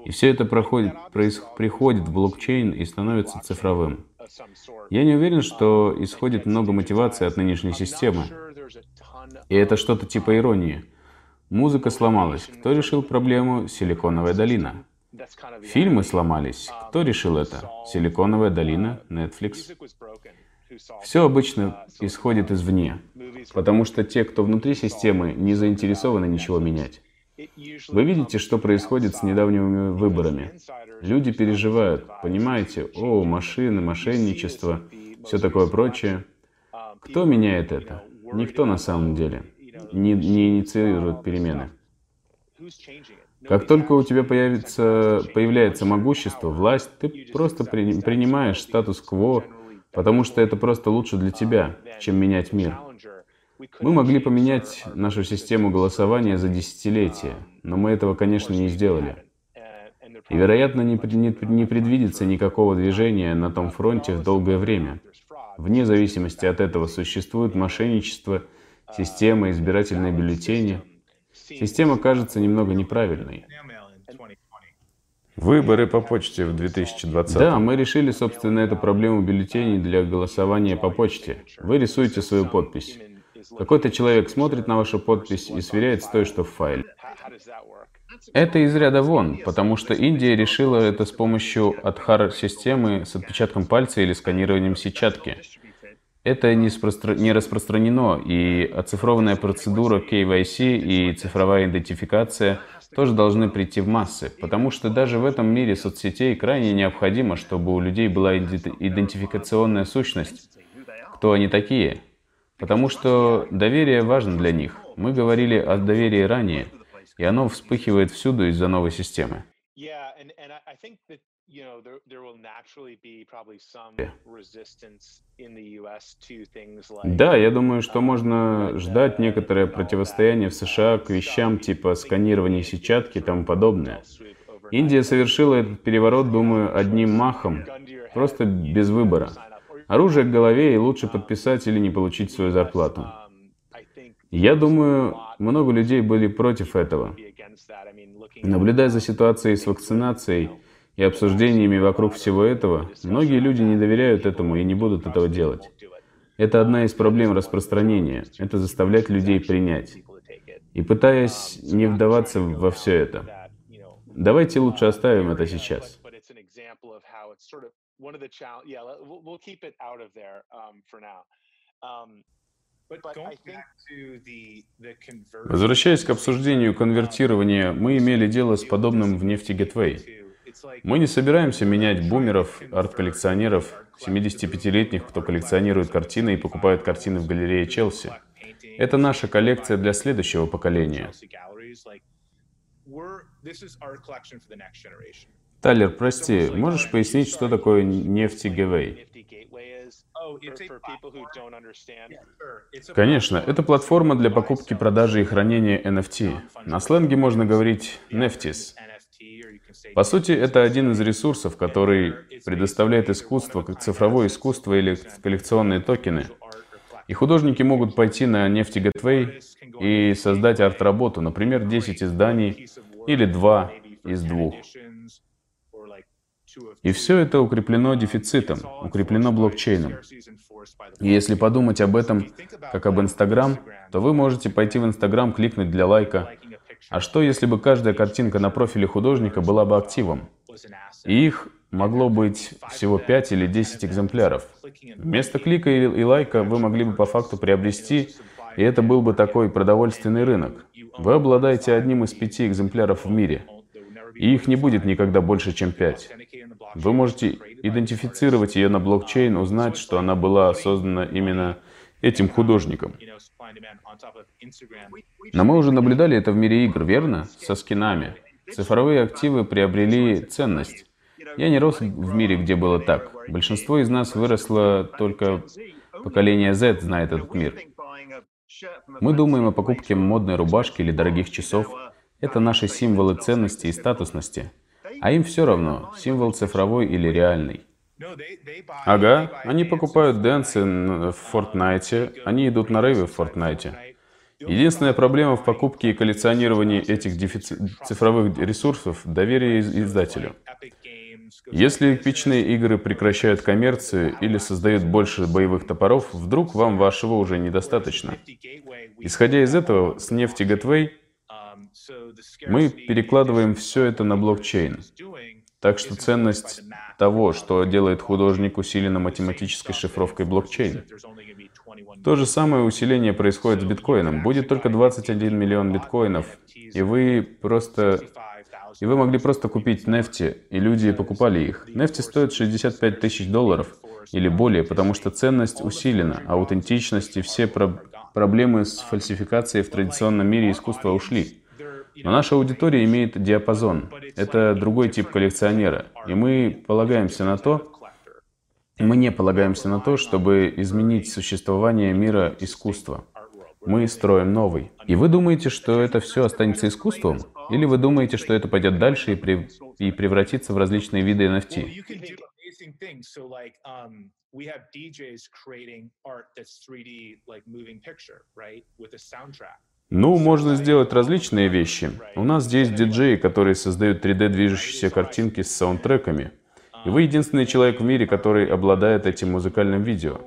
И все это проходит, проис, приходит в блокчейн и становится цифровым. Я не уверен, что исходит много мотивации от нынешней системы. И это что-то типа иронии. Музыка сломалась. Кто решил проблему? Силиконовая долина. Фильмы сломались. Кто решил это? Силиконовая долина, Netflix. Все обычно исходит извне, потому что те, кто внутри системы, не заинтересованы ничего менять. Вы видите, что происходит с недавними выборами. Люди переживают, понимаете, о, машины, мошенничество, все такое прочее. Кто меняет это? Никто на самом деле. Не, не инициирует перемены. Как только у тебя появится, появляется могущество, власть, ты просто при, принимаешь статус-кво, потому что это просто лучше для тебя, чем менять мир. Мы могли поменять нашу систему голосования за десятилетия, но мы этого, конечно, не сделали. И, вероятно, не, не, не предвидится никакого движения на том фронте в долгое время. Вне зависимости от этого существует мошенничество, система, избирательные бюллетени. Система кажется немного неправильной. Выборы по почте в 2020. Да, мы решили, собственно, эту проблему бюллетеней для голосования по почте. Вы рисуете свою подпись. Какой-то человек смотрит на вашу подпись и сверяет с той, что в файле. Это из ряда вон, потому что Индия решила это с помощью Адхар-системы с отпечатком пальца или сканированием сетчатки. Это не, спро... не распространено, и оцифрованная процедура KYC и цифровая идентификация тоже должны прийти в массы, потому что даже в этом мире соцсетей крайне необходимо, чтобы у людей была идентификационная сущность. Кто они такие? Потому что доверие важно для них. Мы говорили о доверии ранее, и оно вспыхивает всюду из-за новой системы. Да, я думаю, что можно ждать некоторое противостояние в США к вещам типа сканирования сетчатки и тому подобное. Индия совершила этот переворот, думаю, одним махом, просто без выбора. Оружие к голове и лучше подписать или не получить свою зарплату. Я думаю, много людей были против этого. Наблюдая за ситуацией с вакцинацией и обсуждениями вокруг всего этого, многие люди не доверяют этому и не будут этого делать. Это одна из проблем распространения. Это заставлять людей принять. И пытаясь не вдаваться во все это. Давайте лучше оставим это сейчас. Возвращаясь к обсуждению конвертирования, мы имели дело с подобным в нефти Gateway. Мы не собираемся менять бумеров, арт-коллекционеров, 75-летних, кто коллекционирует картины и покупает картины в галерее Челси. Это наша коллекция для следующего поколения. Тайлер, прости, можешь пояснить, что такое нефти Gateway? Конечно, это платформа для покупки, продажи и хранения NFT. На сленге можно говорить «neftis». По сути, это один из ресурсов, который предоставляет искусство, как цифровое искусство или коллекционные токены. И художники могут пойти на нефти Gateway и создать арт-работу, например, 10 изданий или 2 из двух. И все это укреплено дефицитом, укреплено блокчейном. И если подумать об этом как об Инстаграм, то вы можете пойти в Инстаграм, кликнуть для лайка. А что, если бы каждая картинка на профиле художника была бы активом? И их могло быть всего 5 или 10 экземпляров. Вместо клика и лайка вы могли бы по факту приобрести, и это был бы такой продовольственный рынок. Вы обладаете одним из пяти экземпляров в мире, и их не будет никогда больше, чем 5. Вы можете идентифицировать ее на блокчейн, узнать, что она была создана именно этим художником. Но мы уже наблюдали это в мире игр, верно? Со скинами. Цифровые активы приобрели ценность. Я не рос в мире, где было так. Большинство из нас выросло только поколение Z знает этот мир. Мы думаем о покупке модной рубашки или дорогих часов. Это наши символы ценности и статусности. А им все равно, символ цифровой или реальный. Ага, они покупают дэнсы в Фортнайте, они идут на рейвы в Фортнайте. Единственная проблема в покупке и коллекционировании этих дефици... цифровых ресурсов – доверие издателю. Если эпичные игры прекращают коммерцию или создают больше боевых топоров, вдруг вам вашего уже недостаточно. Исходя из этого, с нефти Gateway мы перекладываем все это на блокчейн. Так что ценность того, что делает художник, усилена математической шифровкой блокчейн. То же самое усиление происходит с биткоином. Будет только 21 миллион биткоинов, и вы просто... И вы могли просто купить нефти, и люди покупали их. Нефти стоят 65 тысяч долларов или более, потому что ценность усилена, аутентичность и все про проблемы с фальсификацией в традиционном мире искусства ушли. Но наша аудитория имеет диапазон. Это другой тип коллекционера. И мы полагаемся на то, мы не полагаемся на то, чтобы изменить существование мира искусства. Мы строим новый. И вы думаете, что это все останется искусством? Или вы думаете, что это пойдет дальше и, при... и превратится в различные виды NFT? Ну, можно сделать различные вещи. У нас здесь диджеи, которые создают 3D-движущиеся картинки с саундтреками. И вы единственный человек в мире, который обладает этим музыкальным видео.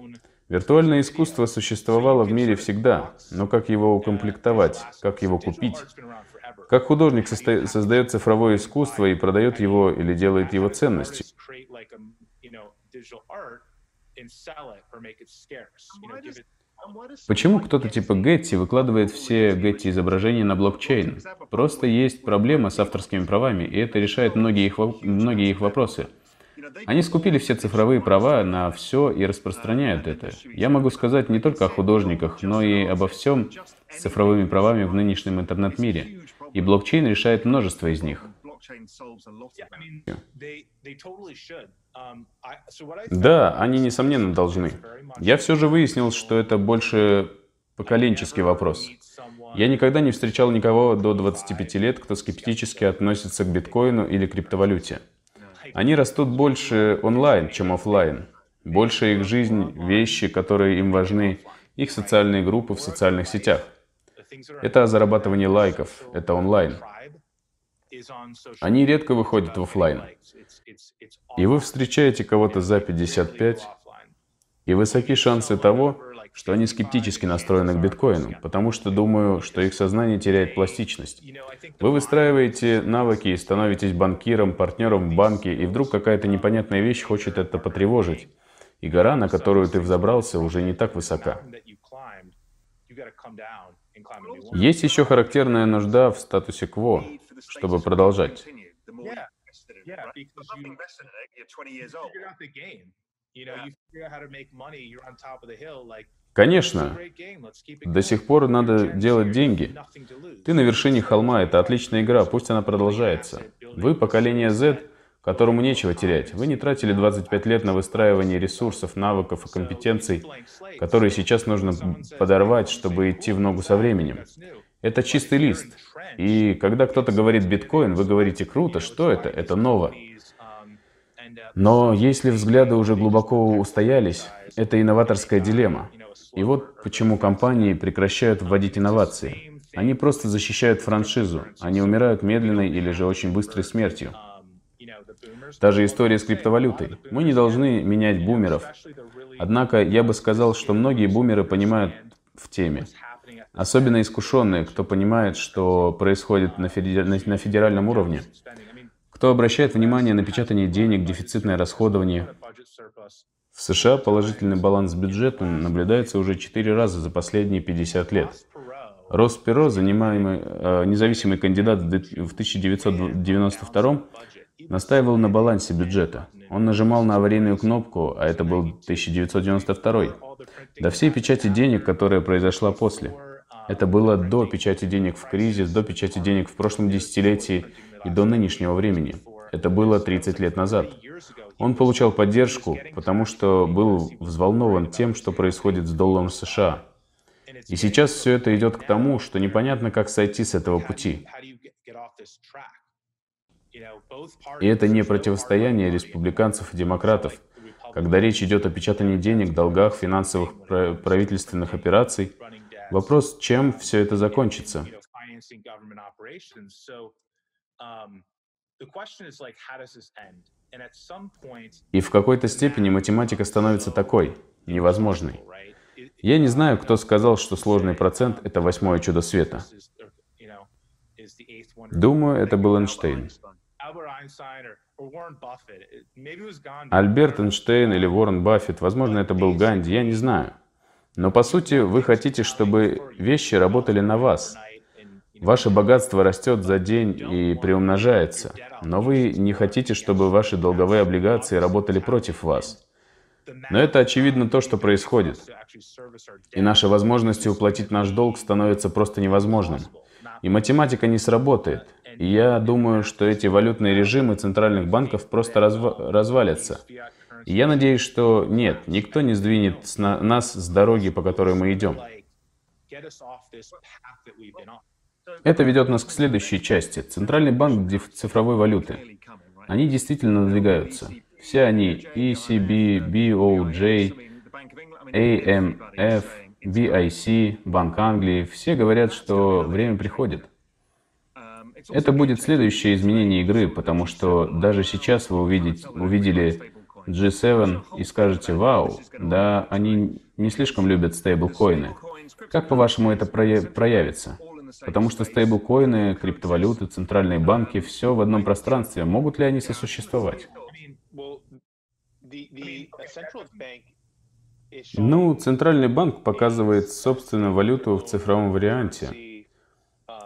Виртуальное искусство существовало в мире всегда, но как его укомплектовать, как его купить? Как художник создает цифровое искусство и продает его или делает его ценностью? Почему кто-то типа Getty выкладывает все Getty изображения на блокчейн? Просто есть проблема с авторскими правами, и это решает многие их, многие их вопросы. Они скупили все цифровые права на все и распространяют это. Я могу сказать не только о художниках, но и обо всем с цифровыми правами в нынешнем интернет-мире. И блокчейн решает множество из них. Да, они, несомненно, должны. Я все же выяснил, что это больше поколенческий вопрос. Я никогда не встречал никого до 25 лет, кто скептически относится к биткоину или криптовалюте. Они растут больше онлайн, чем офлайн. Больше их жизнь, вещи, которые им важны, их социальные группы в социальных сетях. Это зарабатывание лайков, это онлайн. Они редко выходят в офлайн. И вы встречаете кого-то за 55, и высоки шансы того, что они скептически настроены к биткоину, потому что думаю, что их сознание теряет пластичность. Вы выстраиваете навыки и становитесь банкиром, партнером в банке, и вдруг какая-то непонятная вещь хочет это потревожить. И гора, на которую ты взобрался, уже не так высока. Есть еще характерная нужда в статусе кво, чтобы продолжать. Конечно, до сих пор надо делать деньги. Ты на вершине холма, это отличная игра, пусть она продолжается. Вы поколение Z, которому нечего терять. Вы не тратили 25 лет на выстраивание ресурсов, навыков и компетенций, которые сейчас нужно подорвать, чтобы идти в ногу со временем. Это чистый лист. И когда кто-то говорит биткоин, вы говорите круто, что это? Это ново. Но если взгляды уже глубоко устоялись, это инноваторская дилемма. И вот почему компании прекращают вводить инновации. Они просто защищают франшизу. Они умирают медленной или же очень быстрой смертью. Та же история с криптовалютой. Мы не должны менять бумеров. Однако я бы сказал, что многие бумеры понимают в теме. Особенно искушенные, кто понимает, что происходит на, федеральном уровне. Кто обращает внимание на печатание денег, дефицитное расходование? В США положительный баланс бюджета наблюдается уже четыре раза за последние 50 лет. Рос Перо, занимаемый э, независимый кандидат в 1992 настаивал на балансе бюджета. Он нажимал на аварийную кнопку, а это был 1992 до всей печати денег, которая произошла после. Это было до печати денег в кризис, до печати денег в прошлом десятилетии и до нынешнего времени. Это было 30 лет назад. Он получал поддержку, потому что был взволнован тем, что происходит с долларом США. И сейчас все это идет к тому, что непонятно, как сойти с этого пути. И это не противостояние республиканцев и демократов. Когда речь идет о печатании денег, долгах, финансовых правительственных операций, Вопрос, чем все это закончится? И в какой-то степени математика становится такой, невозможной. Я не знаю, кто сказал, что сложный процент — это восьмое чудо света. Думаю, это был Эйнштейн. Альберт Эйнштейн или Уоррен Баффет, возможно, это был Ганди, я не знаю. Но по сути вы хотите, чтобы вещи работали на вас. Ваше богатство растет за день и приумножается, но вы не хотите, чтобы ваши долговые облигации работали против вас. Но это очевидно то, что происходит. И наши возможности уплатить наш долг становятся просто невозможным. И математика не сработает. И я думаю, что эти валютные режимы центральных банков просто разва развалятся. И я надеюсь, что нет, никто не сдвинет нас с дороги, по которой мы идем. Это ведет нас к следующей части. Центральный банк цифровой валюты. Они действительно надвигаются. Все они ECB, BOJ, AMF, BIC, Банк Англии, все говорят, что время приходит. Это будет следующее изменение игры, потому что даже сейчас вы увидите, увидели G7 и скажете, вау, да, они не слишком любят стейблкоины. Как, по-вашему, это проявится? Потому что стейблкоины, криптовалюты, центральные банки, все в одном пространстве. Могут ли они сосуществовать? Ну, Центральный банк показывает собственную валюту в цифровом варианте.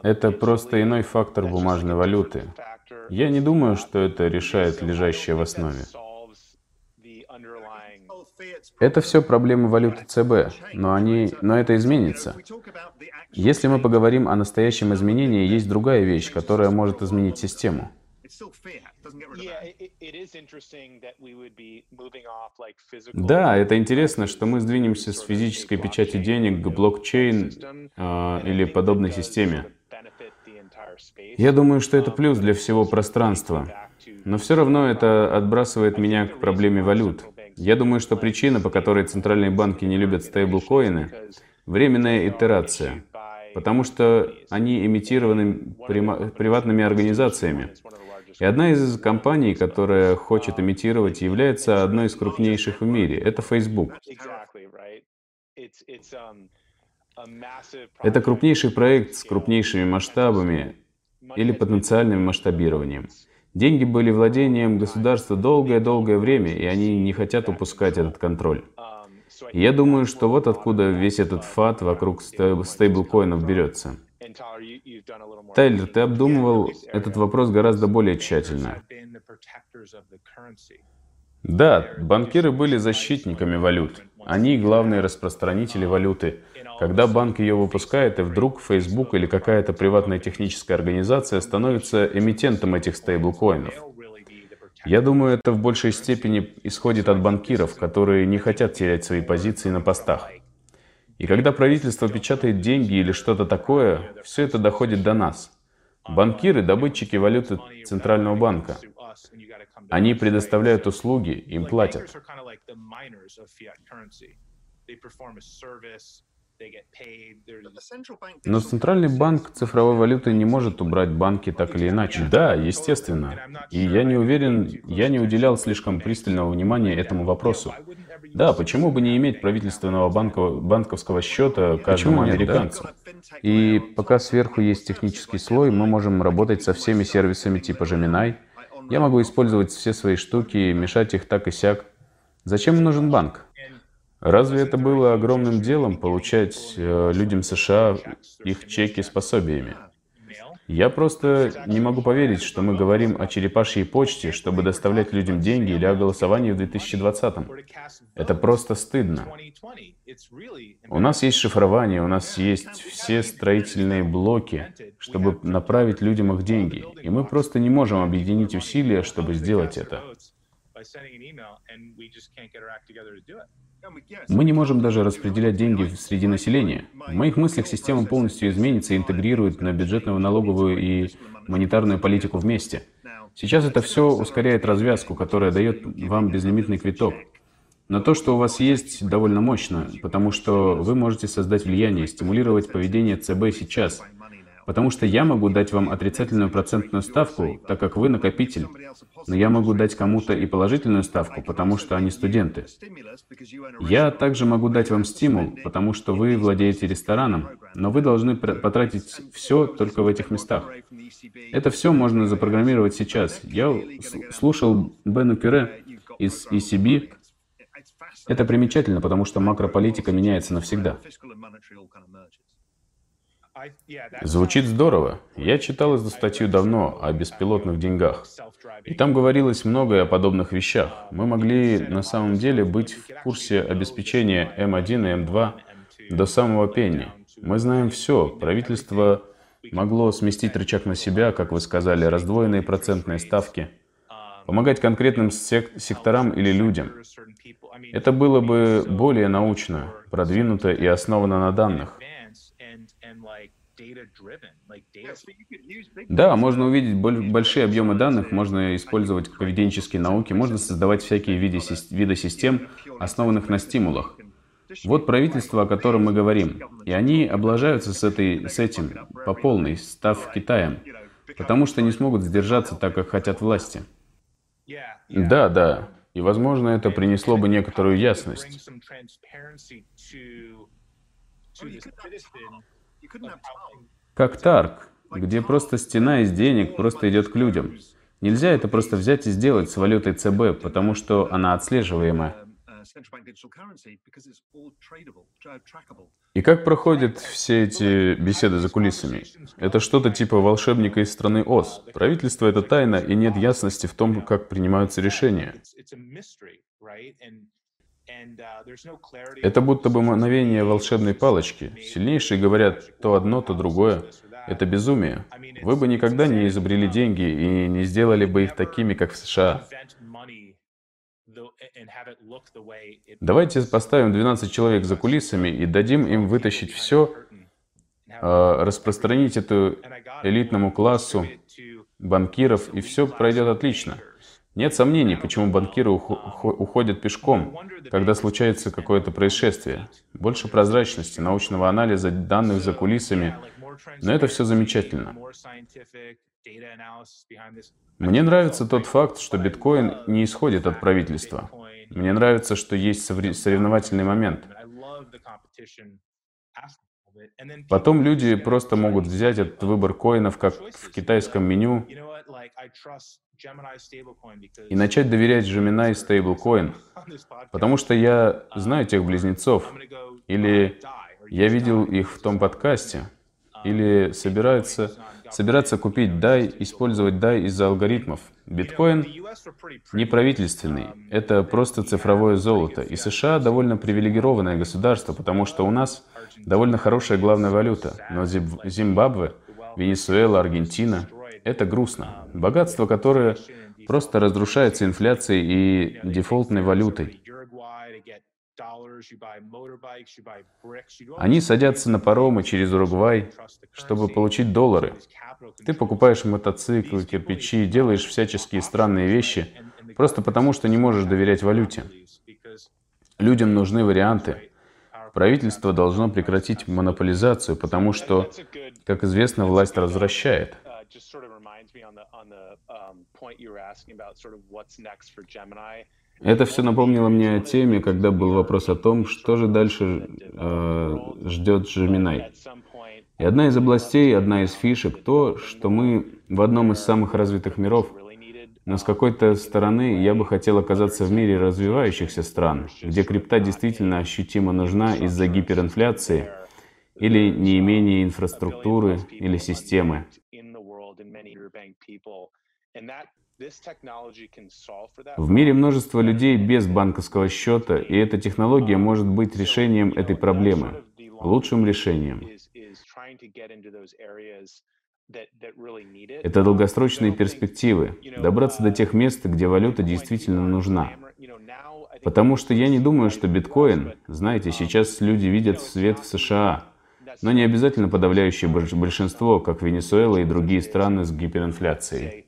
Это просто иной фактор бумажной валюты. Я не думаю, что это решает лежащее в основе. Это все проблемы валюты ЦБ, но, они, но это изменится. Если мы поговорим о настоящем изменении, есть другая вещь, которая может изменить систему. Да, это интересно, что мы сдвинемся с физической печати денег к блокчейн э, или подобной системе. Я думаю, что это плюс для всего пространства. Но все равно это отбрасывает меня к проблеме валют. Я думаю, что причина, по которой центральные банки не любят стейблкоины, временная итерация, потому что они имитированы приватными организациями. И одна из компаний, которая хочет имитировать, является одной из крупнейших в мире. Это Facebook. Это крупнейший проект с крупнейшими масштабами или потенциальным масштабированием. Деньги были владением государства долгое-долгое время, и они не хотят упускать этот контроль. И я думаю, что вот откуда весь этот фат вокруг стейблкоинов берется. Тайлер, ты обдумывал этот вопрос гораздо более тщательно. Да, банкиры были защитниками валют. Они главные распространители валюты. Когда банк ее выпускает, и вдруг Facebook или какая-то приватная техническая организация становится эмитентом этих стейблкоинов. Я думаю, это в большей степени исходит от банкиров, которые не хотят терять свои позиции на постах. И когда правительство печатает деньги или что-то такое, все это доходит до нас. Банкиры – добытчики валюты Центрального банка. Они предоставляют услуги, им платят. Но Центральный банк цифровой валюты не может убрать банки так или иначе. Да, естественно. И я не уверен, я не уделял слишком пристального внимания этому вопросу. Да, почему бы не иметь правительственного банка, банковского счета каждому нет, американцу? Да? И пока сверху есть технический слой, мы можем работать со всеми сервисами типа Gemini. Я могу использовать все свои штуки, мешать их так и сяк. Зачем нужен банк? Разве это было огромным делом получать э, людям США их чеки с пособиями? Я просто не могу поверить, что мы говорим о черепашьей почте, чтобы доставлять людям деньги или о голосовании в 2020-м. Это просто стыдно. У нас есть шифрование, у нас есть все строительные блоки, чтобы направить людям их деньги. И мы просто не можем объединить усилия, чтобы сделать это. Мы не можем даже распределять деньги среди населения. В моих мыслях система полностью изменится и интегрирует на бюджетную, налоговую и монетарную политику вместе. Сейчас это все ускоряет развязку, которая дает вам безлимитный квиток. Но то, что у вас есть, довольно мощно, потому что вы можете создать влияние, стимулировать поведение ЦБ сейчас. Потому что я могу дать вам отрицательную процентную ставку, так как вы накопитель. Но я могу дать кому-то и положительную ставку, потому что они студенты. Я также могу дать вам стимул, потому что вы владеете рестораном, но вы должны потратить все только в этих местах. Это все можно запрограммировать сейчас. Я слушал Бену Кюре из ECB. Это примечательно, потому что макрополитика меняется навсегда. Звучит здорово. Я читал эту статью давно о беспилотных деньгах. И там говорилось многое о подобных вещах. Мы могли на самом деле быть в курсе обеспечения М1 и М2 до самого пенни. Мы знаем все. Правительство могло сместить рычаг на себя, как вы сказали, раздвоенные процентные ставки, помогать конкретным сек секторам или людям. Это было бы более научно, продвинуто и основано на данных. Да, можно увидеть большие объемы данных, можно использовать поведенческие науки, можно создавать всякие виды, виды систем, основанных на стимулах. Вот правительство, о котором мы говорим. И они облажаются с, этой, с этим по полной, став Китаем, потому что не смогут сдержаться так, как хотят власти. Да, да. И, возможно, это принесло бы некоторую ясность. Как Тарк, где просто стена из денег просто идет к людям. Нельзя это просто взять и сделать с валютой ЦБ, потому что она отслеживаемая. И как проходят все эти беседы за кулисами? Это что-то типа волшебника из страны Оз. Правительство — это тайна, и нет ясности в том, как принимаются решения. Это будто бы мгновение волшебной палочки. Сильнейшие говорят то одно, то другое. Это безумие. Вы бы никогда не изобрели деньги и не сделали бы их такими, как в США. Давайте поставим 12 человек за кулисами и дадим им вытащить все, а, распространить эту элитному классу банкиров, и все пройдет отлично. Нет сомнений, почему банкиры уходят пешком, когда случается какое-то происшествие. Больше прозрачности, научного анализа данных за кулисами. Но это все замечательно. Мне нравится тот факт, что биткоин не исходит от правительства. Мне нравится, что есть соревновательный момент. Потом люди просто могут взять этот выбор коинов, как в китайском меню, и начать доверять Gemini Stablecoin, потому что я знаю тех близнецов, или я видел их в том подкасте, или собираются, собираться купить DAI, использовать DAI из-за алгоритмов. Биткоин не правительственный, это просто цифровое золото. И США довольно привилегированное государство, потому что у нас довольно хорошая главная валюта. Но Зимбабве, Венесуэла, Аргентина — это грустно. Богатство, которое просто разрушается инфляцией и дефолтной валютой. Они садятся на паромы через Уругвай, чтобы получить доллары. Ты покупаешь мотоциклы, кирпичи, делаешь всяческие странные вещи, просто потому что не можешь доверять валюте. Людям нужны варианты. Правительство должно прекратить монополизацию, потому что, как известно, власть развращает. Это все напомнило мне о теме, когда был вопрос о том, что же дальше э, ждет Gemini. И одна из областей, одна из фишек то, что мы в одном из самых развитых миров, но с какой-то стороны я бы хотел оказаться в мире развивающихся стран, где крипта действительно ощутимо нужна из-за гиперинфляции или неимения инфраструктуры или системы. В мире множество людей без банковского счета, и эта технология может быть решением этой проблемы, лучшим решением. Это долгосрочные перспективы, добраться до тех мест, где валюта действительно нужна. Потому что я не думаю, что биткоин, знаете, сейчас люди видят свет в США, но не обязательно подавляющее большинство, как Венесуэла и другие страны с гиперинфляцией.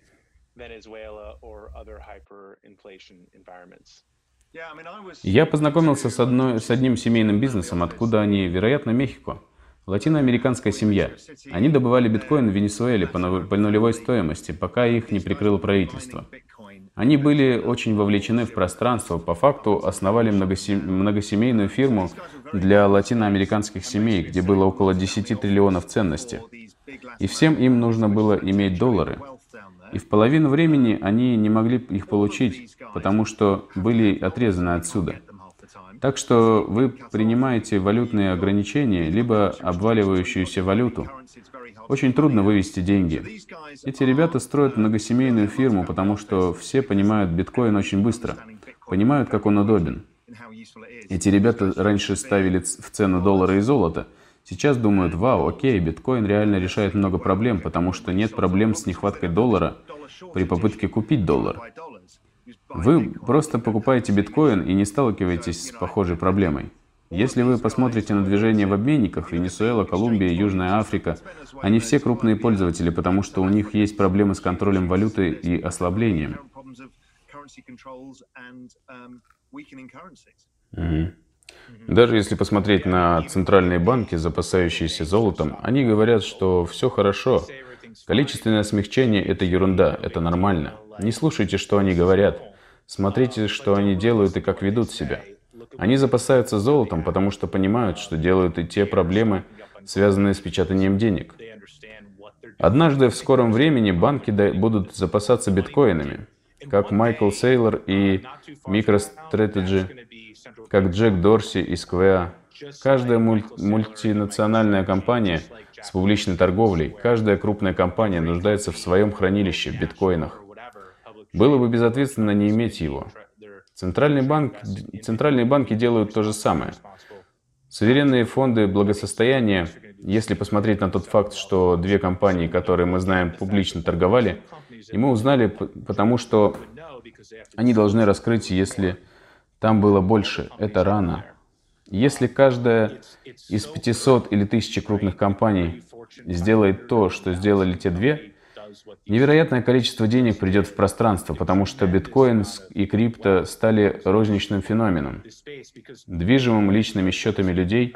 Я познакомился с, одной, с одним семейным бизнесом, откуда они, вероятно, Мехико. Латиноамериканская семья. Они добывали биткоин в Венесуэле по нулевой стоимости, пока их не прикрыло правительство. Они были очень вовлечены в пространство, по факту основали многосемейную фирму для латиноамериканских семей, где было около 10 триллионов ценностей. И всем им нужно было иметь доллары. И в половину времени они не могли их получить, потому что были отрезаны отсюда. Так что вы принимаете валютные ограничения, либо обваливающуюся валюту. Очень трудно вывести деньги. Эти ребята строят многосемейную фирму, потому что все понимают биткоин очень быстро, понимают, как он удобен. Эти ребята раньше ставили в цену доллара и золото, сейчас думают, вау, окей, биткоин реально решает много проблем, потому что нет проблем с нехваткой доллара при попытке купить доллар. Вы просто покупаете биткоин и не сталкиваетесь с похожей проблемой. Если вы посмотрите на движение в обменниках, Венесуэла, Колумбия, Южная Африка, они все крупные пользователи, потому что у них есть проблемы с контролем валюты и ослаблением. Угу. Даже если посмотреть на центральные банки, запасающиеся золотом, они говорят, что все хорошо. Количественное смягчение – это ерунда, это нормально. Не слушайте, что они говорят. Смотрите, что они делают и как ведут себя. Они запасаются золотом, потому что понимают, что делают и те проблемы, связанные с печатанием денег. Однажды в скором времени банки будут запасаться биткоинами, как Майкл Сейлор и MicroStrategy, как Джек Дорси и Square. Каждая муль мультинациональная компания с публичной торговлей, каждая крупная компания нуждается в своем хранилище в биткоинах. Было бы безответственно не иметь его. Центральный банк, центральные банки делают то же самое. Суверенные фонды благосостояния, если посмотреть на тот факт, что две компании, которые мы знаем, публично торговали, и мы узнали, потому что они должны раскрыть, если там было больше. Это рано. Если каждая из 500 или 1000 крупных компаний сделает то, что сделали те две, Невероятное количество денег придет в пространство, потому что биткоин и крипто стали розничным феноменом, движимым личными счетами людей,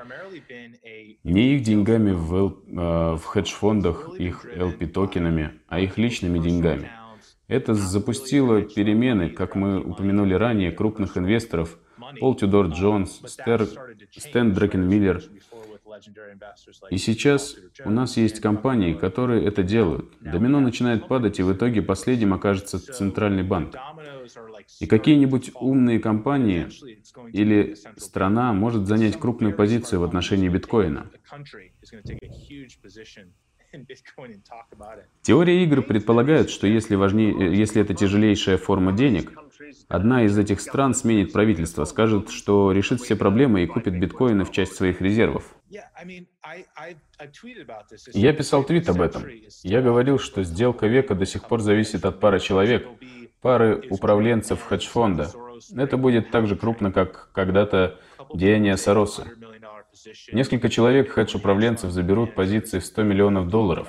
не их деньгами в, э, в хедж-фондах, их LP-токенами, а их личными деньгами. Это запустило перемены, как мы упомянули ранее, крупных инвесторов Пол Тюдор Джонс, Стер, Стэн Дракенмиллер, и сейчас у нас есть компании, которые это делают. Домино начинает падать, и в итоге последним окажется центральный банк. И какие-нибудь умные компании или страна может занять крупную позицию в отношении биткоина. Теория игр предполагает, что если, важнее, если это тяжелейшая форма денег, одна из этих стран сменит правительство, скажет, что решит все проблемы и купит биткоины в часть своих резервов. Я писал твит об этом. Я говорил, что сделка века до сих пор зависит от пары человек, пары управленцев хедж-фонда. Это будет так же крупно, как когда-то деяние Сороса. Несколько человек хедж-управленцев заберут позиции в 100 миллионов долларов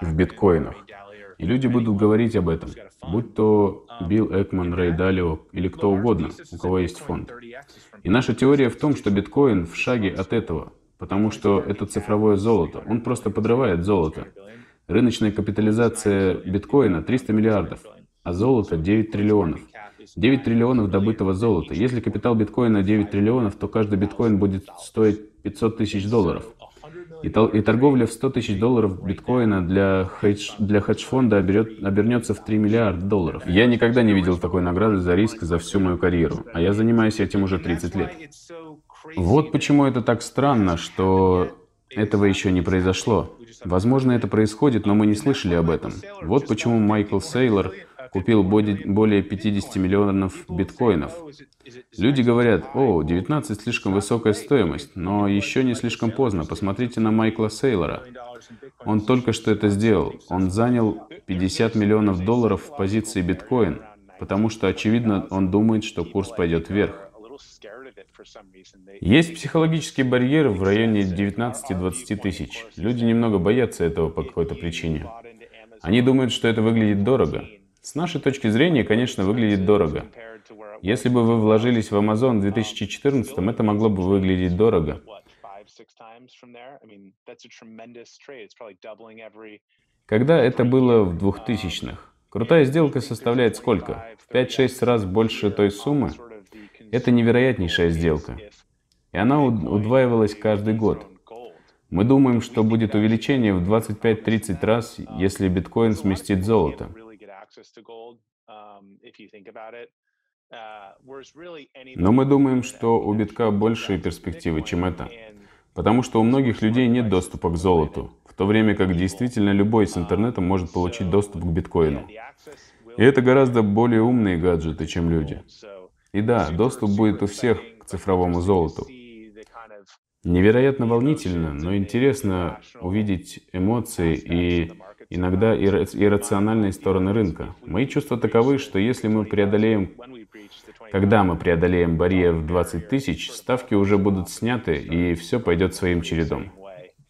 в биткоинах. И люди будут говорить об этом, будь то Билл Экман, Рэй Далио или кто угодно, у кого есть фонд. И наша теория в том, что биткоин в шаге от этого, потому что это цифровое золото. Он просто подрывает золото. Рыночная капитализация биткоина 300 миллиардов, а золото 9 триллионов. 9 триллионов добытого золота. Если капитал биткоина 9 триллионов, то каждый биткоин будет стоить 500 тысяч долларов. И, торговля в 100 тысяч долларов биткоина для, хедж, для хедж-фонда оберет, обернется в 3 миллиарда долларов. Я никогда не видел такой награды за риск за всю мою карьеру, а я занимаюсь этим уже 30 лет. Вот почему это так странно, что этого еще не произошло. Возможно, это происходит, но мы не слышали об этом. Вот почему Майкл Сейлор купил более 50 миллионов биткоинов. Люди говорят, о, 19 слишком высокая стоимость, но еще не слишком поздно. Посмотрите на Майкла Сейлора. Он только что это сделал. Он занял 50 миллионов долларов в позиции биткоин, потому что, очевидно, он думает, что курс пойдет вверх. Есть психологические барьеры в районе 19-20 тысяч. Люди немного боятся этого по какой-то причине. Они думают, что это выглядит дорого. С нашей точки зрения, конечно, выглядит дорого. Если бы вы вложились в Amazon в 2014, это могло бы выглядеть дорого. Когда это было в 2000-х? Крутая сделка составляет сколько? В 5-6 раз больше той суммы? Это невероятнейшая сделка. И она удваивалась каждый год. Мы думаем, что будет увеличение в 25-30 раз, если биткоин сместит золото. Но мы думаем, что у битка большие перспективы, чем это. Потому что у многих людей нет доступа к золоту, в то время как действительно любой с интернетом может получить доступ к биткоину. И это гораздо более умные гаджеты, чем люди. И да, доступ будет у всех к цифровому золоту. Невероятно волнительно, но интересно увидеть эмоции и иногда иррациональные стороны рынка. Мои чувства таковы, что если мы преодолеем, когда мы преодолеем барьер в 20 тысяч, ставки уже будут сняты, и все пойдет своим чередом.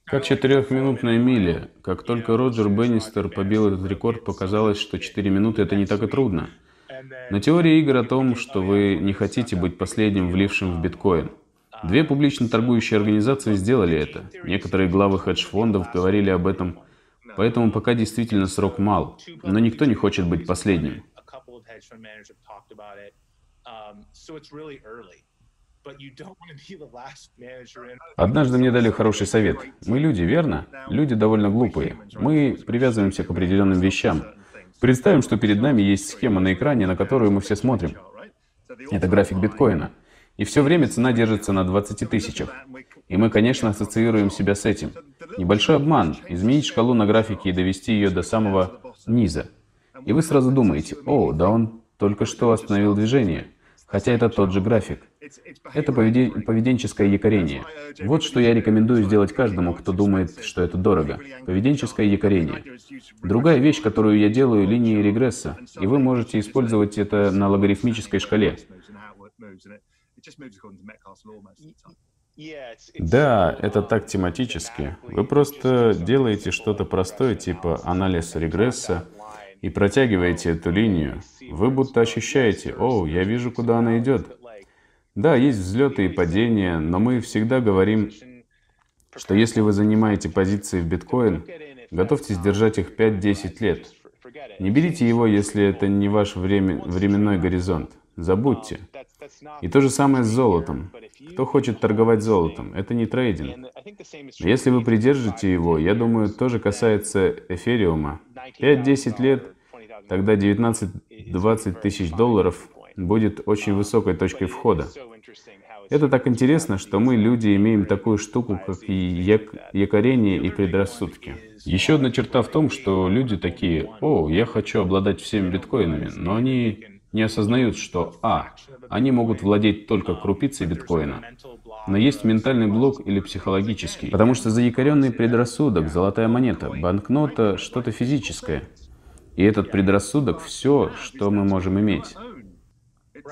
Как четырехминутная миля. Как только Роджер Беннистер побил этот рекорд, показалось, что 4 минуты — это не так и трудно. На теория игр о том, что вы не хотите быть последним влившим в биткоин. Две публично торгующие организации сделали это. Некоторые главы хедж-фондов говорили об этом. Поэтому пока действительно срок мал. Но никто не хочет быть последним. Однажды мне дали хороший совет. Мы люди, верно? Люди довольно глупые. Мы привязываемся к определенным вещам. Представим, что перед нами есть схема на экране, на которую мы все смотрим. Это график биткоина. И все время цена держится на 20 тысячах. И мы, конечно, ассоциируем себя с этим. Небольшой обман – изменить шкалу на графике и довести ее до самого низа. И вы сразу думаете, о, да он только что остановил движение. Хотя это тот же график. Это поведен... поведенческое якорение. Вот что я рекомендую сделать каждому, кто думает, что это дорого. Поведенческое якорение. Другая вещь, которую я делаю, линии регресса. И вы можете использовать это на логарифмической шкале. Да, это так тематически. Вы просто делаете что-то простое, типа анализ регресса, и протягиваете эту линию. Вы будто ощущаете, о, я вижу, куда она идет. Да, есть взлеты и падения, но мы всегда говорим, что если вы занимаете позиции в биткоин, готовьтесь держать их 5-10 лет. Не берите его, если это не ваш время, временной горизонт. Забудьте. И то же самое с золотом. Кто хочет торговать золотом? Это не трейдинг. Если вы придержите его, я думаю, тоже касается эфириума. 5-10 лет, тогда 19-20 тысяч долларов будет очень высокой точкой входа. Это так интересно, что мы, люди, имеем такую штуку, как и як якорение и предрассудки. Еще одна черта в том, что люди такие, о, я хочу обладать всеми биткоинами, но они не осознают, что а. Они могут владеть только крупицей биткоина, но есть ментальный блок или психологический, потому что заякоренный предрассудок, золотая монета, банкнота, что-то физическое. И этот предрассудок — все, что мы можем иметь.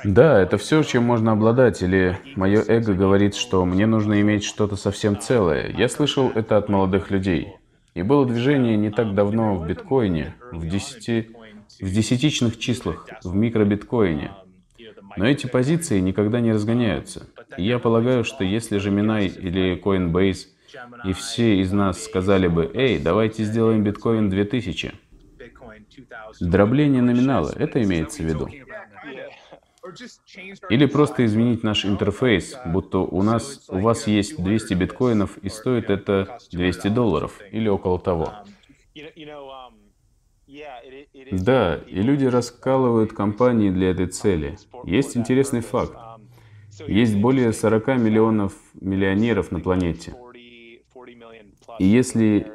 Да, это все, чем можно обладать, или мое эго говорит, что мне нужно иметь что-то совсем целое. Я слышал это от молодых людей. И было движение не так давно в биткоине, в 10 в десятичных числах, в микробиткоине. Но эти позиции никогда не разгоняются. И я полагаю, что если же Минай или Coinbase и все из нас сказали бы, «Эй, давайте сделаем биткоин 2000», дробление номинала, это имеется в виду. Или просто изменить наш интерфейс, будто у нас, у вас есть 200 биткоинов и стоит это 200 долларов или около того. Да, и люди раскалывают компании для этой цели. Есть интересный факт. Есть более 40 миллионов миллионеров на планете. И если...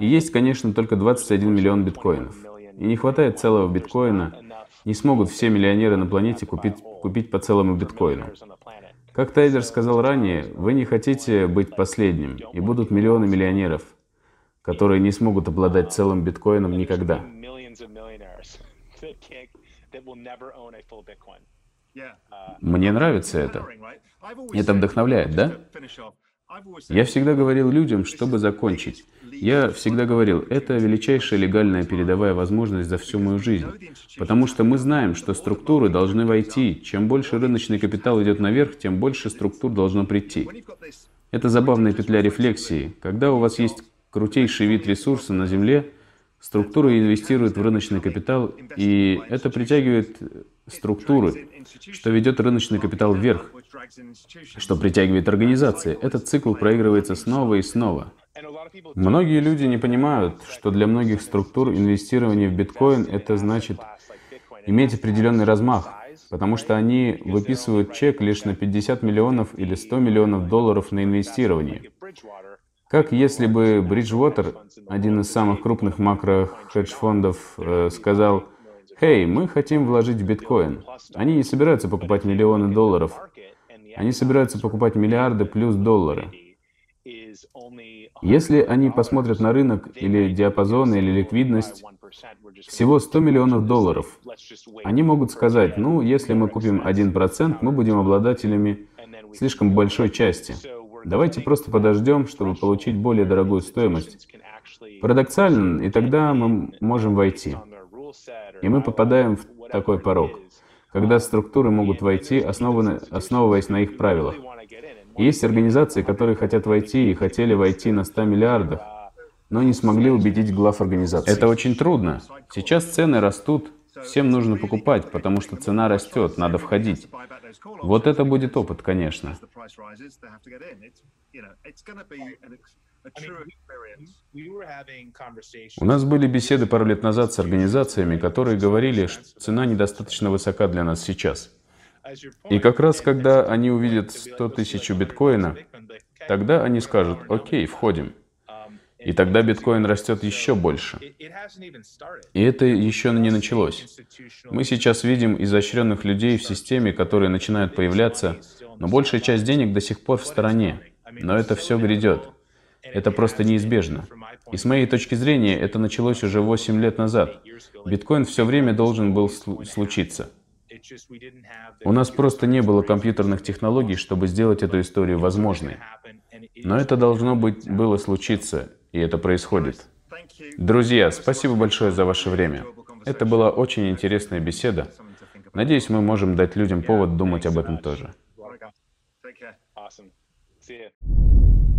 И есть, конечно, только 21 миллион биткоинов. И не хватает целого биткоина. Не смогут все миллионеры на планете купить, купить по целому биткоину. Как Тайдер сказал ранее, вы не хотите быть последним, и будут миллионы миллионеров которые не смогут обладать целым биткоином никогда. Мне нравится это. Это вдохновляет, да? Я всегда говорил людям, чтобы закончить. Я всегда говорил, это величайшая легальная передовая возможность за всю мою жизнь. Потому что мы знаем, что структуры должны войти. Чем больше рыночный капитал идет наверх, тем больше структур должно прийти. Это забавная петля рефлексии. Когда у вас есть крутейший вид ресурса на Земле, структуры инвестируют в рыночный капитал, и это притягивает структуры, что ведет рыночный капитал вверх, что притягивает организации. Этот цикл проигрывается снова и снова. Многие люди не понимают, что для многих структур инвестирование в биткоин — это значит иметь определенный размах, потому что они выписывают чек лишь на 50 миллионов или 100 миллионов долларов на инвестирование. Как если бы Bridgewater, один из самых крупных макро-хедж-фондов, э, сказал, «Хей, мы хотим вложить в биткоин». Они не собираются покупать миллионы долларов. Они собираются покупать миллиарды плюс доллары. Если они посмотрят на рынок или диапазон, или ликвидность, всего 100 миллионов долларов, они могут сказать, ну, если мы купим 1%, мы будем обладателями слишком большой части. Давайте просто подождем, чтобы получить более дорогую стоимость. Парадоксально, и тогда мы можем войти. И мы попадаем в такой порог, когда структуры могут войти, основываясь на их правилах. Есть организации, которые хотят войти и хотели войти на 100 миллиардов, но не смогли убедить глав организации. Это очень трудно. Сейчас цены растут, всем нужно покупать, потому что цена растет, надо входить. Вот это будет опыт, конечно. У нас были беседы пару лет назад с организациями, которые говорили, что цена недостаточно высока для нас сейчас. И как раз когда они увидят 100 тысяч биткоина, тогда они скажут, окей, входим. И тогда биткоин растет еще больше. И это еще не началось. Мы сейчас видим изощренных людей в системе, которые начинают появляться, но большая часть денег до сих пор в стороне. Но это все грядет. Это просто неизбежно. И с моей точки зрения, это началось уже 8 лет назад. Биткоин все время должен был случиться. У нас просто не было компьютерных технологий, чтобы сделать эту историю возможной. Но это должно быть было случиться, и это происходит. Друзья, спасибо большое за ваше время. Это была очень интересная беседа. Надеюсь, мы можем дать людям повод думать об этом тоже. Awesome. See you.